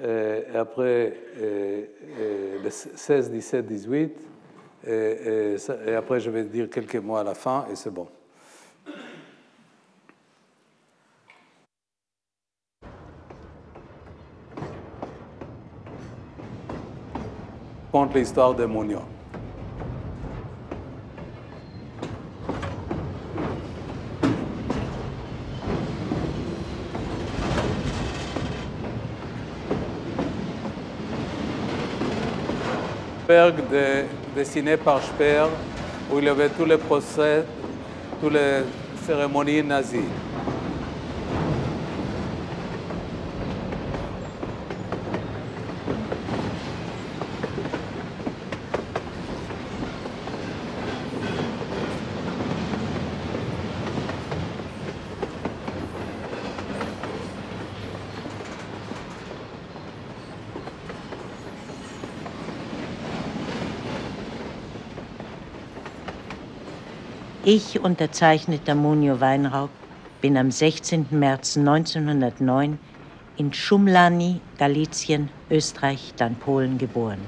Et après, le 16, 17, 18. Et, après, je vais dire quelques mots à la fin, et c'est bon. Conte l'histoire de Mounion. De, dessiné par Speer, où il y avait tous les procès, toutes les cérémonies nazies. Ich, unterzeichneter Munio Weinraub, bin am 16. März 1909 in Schumlani, Galizien, Österreich, dann Polen geboren.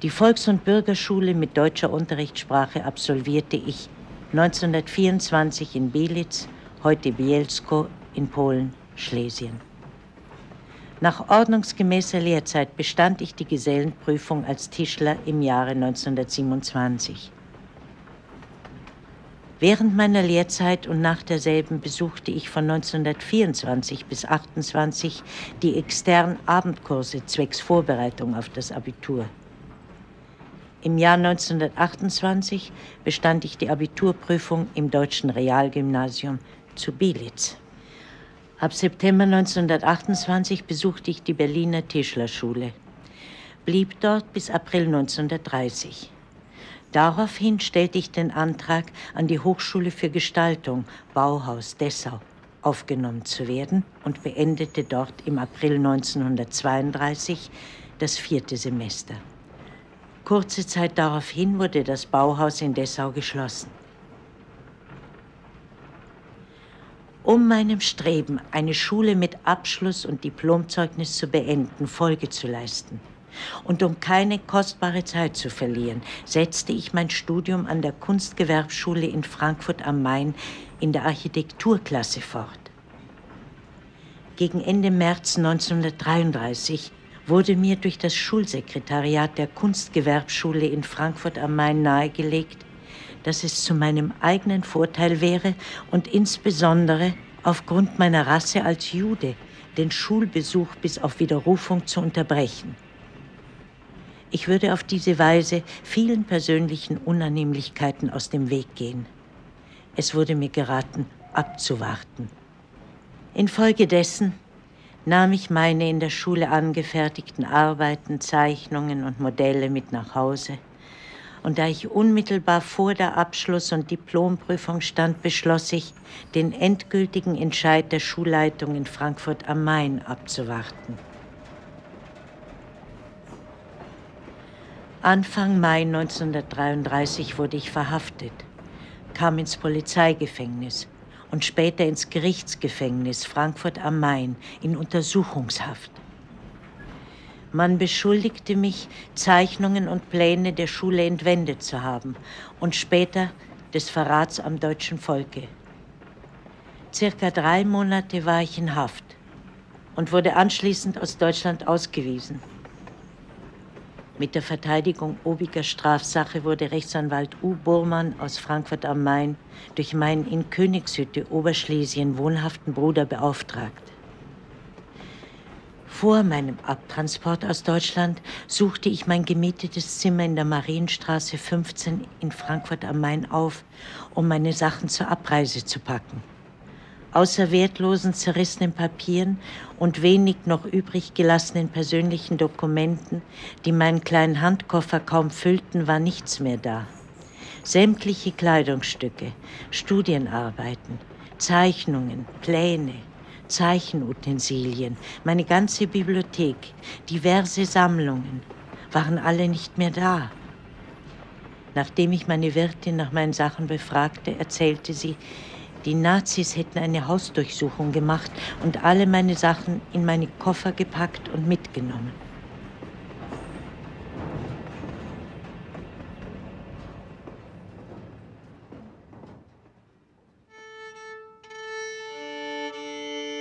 Die Volks- und Bürgerschule mit deutscher Unterrichtssprache absolvierte ich 1924 in Belitz, heute Bielsko in Polen, Schlesien. Nach ordnungsgemäßer Lehrzeit bestand ich die Gesellenprüfung als Tischler im Jahre 1927. Während meiner Lehrzeit und nach derselben besuchte ich von 1924 bis 1928 die externen Abendkurse zwecks Vorbereitung auf das Abitur. Im Jahr 1928 bestand ich die Abiturprüfung im Deutschen Realgymnasium zu Bielitz. Ab September 1928 besuchte ich die Berliner Tischlerschule, blieb dort bis April 1930. Daraufhin stellte ich den Antrag, an die Hochschule für Gestaltung, Bauhaus Dessau, aufgenommen zu werden und beendete dort im April 1932 das vierte Semester. Kurze Zeit daraufhin wurde das Bauhaus in Dessau geschlossen. Um meinem Streben, eine Schule mit Abschluss und Diplomzeugnis zu beenden, Folge zu leisten – und um keine kostbare Zeit zu verlieren, setzte ich mein Studium an der Kunstgewerbschule in Frankfurt am Main in der Architekturklasse fort. Gegen Ende März 1933 wurde mir durch das Schulsekretariat der Kunstgewerbschule in Frankfurt am Main nahegelegt, dass es zu meinem eigenen Vorteil wäre und insbesondere aufgrund meiner Rasse als Jude den Schulbesuch bis auf Widerrufung zu unterbrechen. Ich würde auf diese Weise vielen persönlichen Unannehmlichkeiten aus dem Weg gehen. Es wurde mir geraten, abzuwarten. Infolgedessen nahm ich meine in der Schule angefertigten Arbeiten, Zeichnungen und Modelle mit nach Hause. Und da ich unmittelbar vor der Abschluss- und Diplomprüfung stand, beschloss ich, den endgültigen Entscheid der Schulleitung in Frankfurt am Main abzuwarten. Anfang Mai 1933 wurde ich verhaftet, kam ins Polizeigefängnis und später ins Gerichtsgefängnis Frankfurt am Main in Untersuchungshaft. Man beschuldigte mich, Zeichnungen und Pläne der Schule entwendet zu haben und später des Verrats am deutschen Volke. Circa drei Monate war ich in Haft und wurde anschließend aus Deutschland ausgewiesen. Mit der Verteidigung obiger Strafsache wurde Rechtsanwalt U. Burmann aus Frankfurt am Main durch meinen in Königshütte, Oberschlesien wohnhaften Bruder beauftragt. Vor meinem Abtransport aus Deutschland suchte ich mein gemietetes Zimmer in der Marienstraße 15 in Frankfurt am Main auf, um meine Sachen zur Abreise zu packen. Außer wertlosen, zerrissenen Papieren und wenig noch übrig gelassenen persönlichen Dokumenten, die meinen kleinen Handkoffer kaum füllten, war nichts mehr da. Sämtliche Kleidungsstücke, Studienarbeiten, Zeichnungen, Pläne, Zeichenutensilien, meine ganze Bibliothek, diverse Sammlungen waren alle nicht mehr da. Nachdem ich meine Wirtin nach meinen Sachen befragte, erzählte sie, die Nazis hätten eine Hausdurchsuchung gemacht und alle meine Sachen in meine Koffer gepackt und mitgenommen.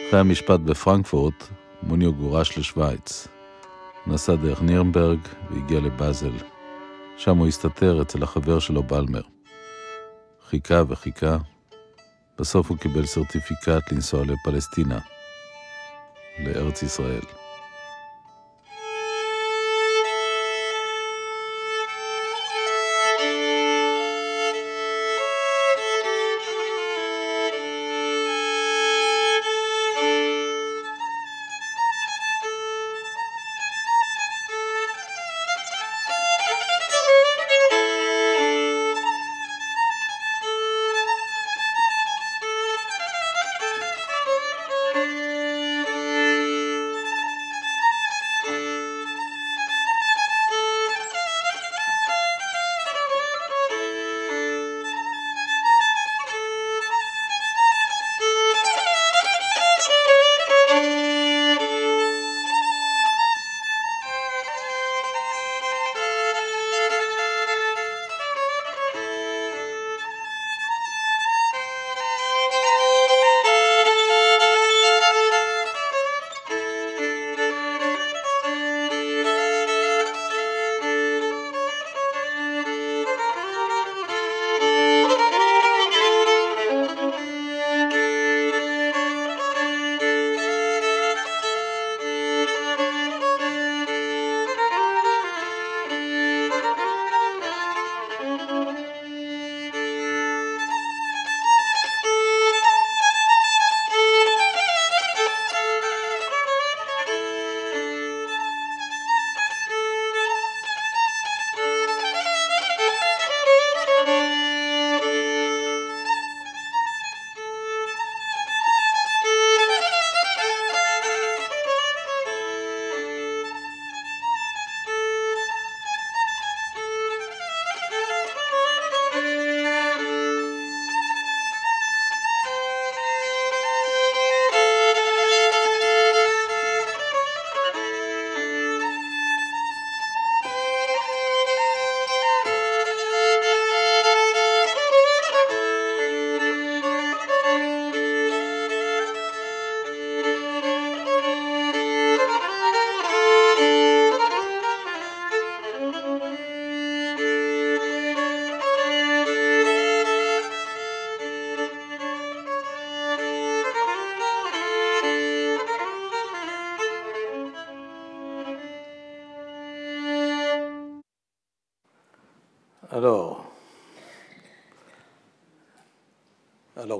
אחרי המשפט בפרנקפורט, מוניו גורש לשוויץ. נסע דרך נירנברג והגיע לבאזל. שם הוא הסתתר אצל החבר שלו בלמר. חיכה וחיכה, בסוף הוא קיבל סרטיפיקט לנסוע לפלסטינה, לארץ ישראל.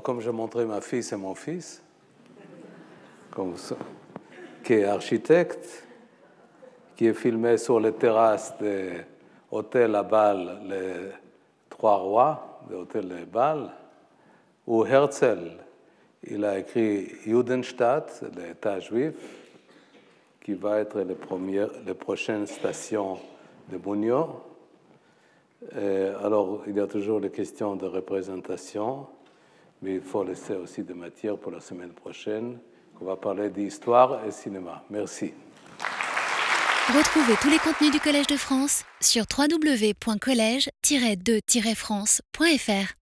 Comme je montrais ma fille, c'est mon fils, qui est architecte, qui est filmé sur les terrasses de l'hôtel à Bâle, les Trois Rois, de l'hôtel de Bâle, où Herzl, il a écrit Judenstadt, l'État juif, qui va être les, premières, les prochaines stations de Bugno. alors, il y a toujours les questions de représentation, mais il faut laisser aussi de matière pour la semaine prochaine. On va parler d'histoire et cinéma. Merci. Retrouvez tous les contenus du Collège de France sur www.colège-2-france.fr.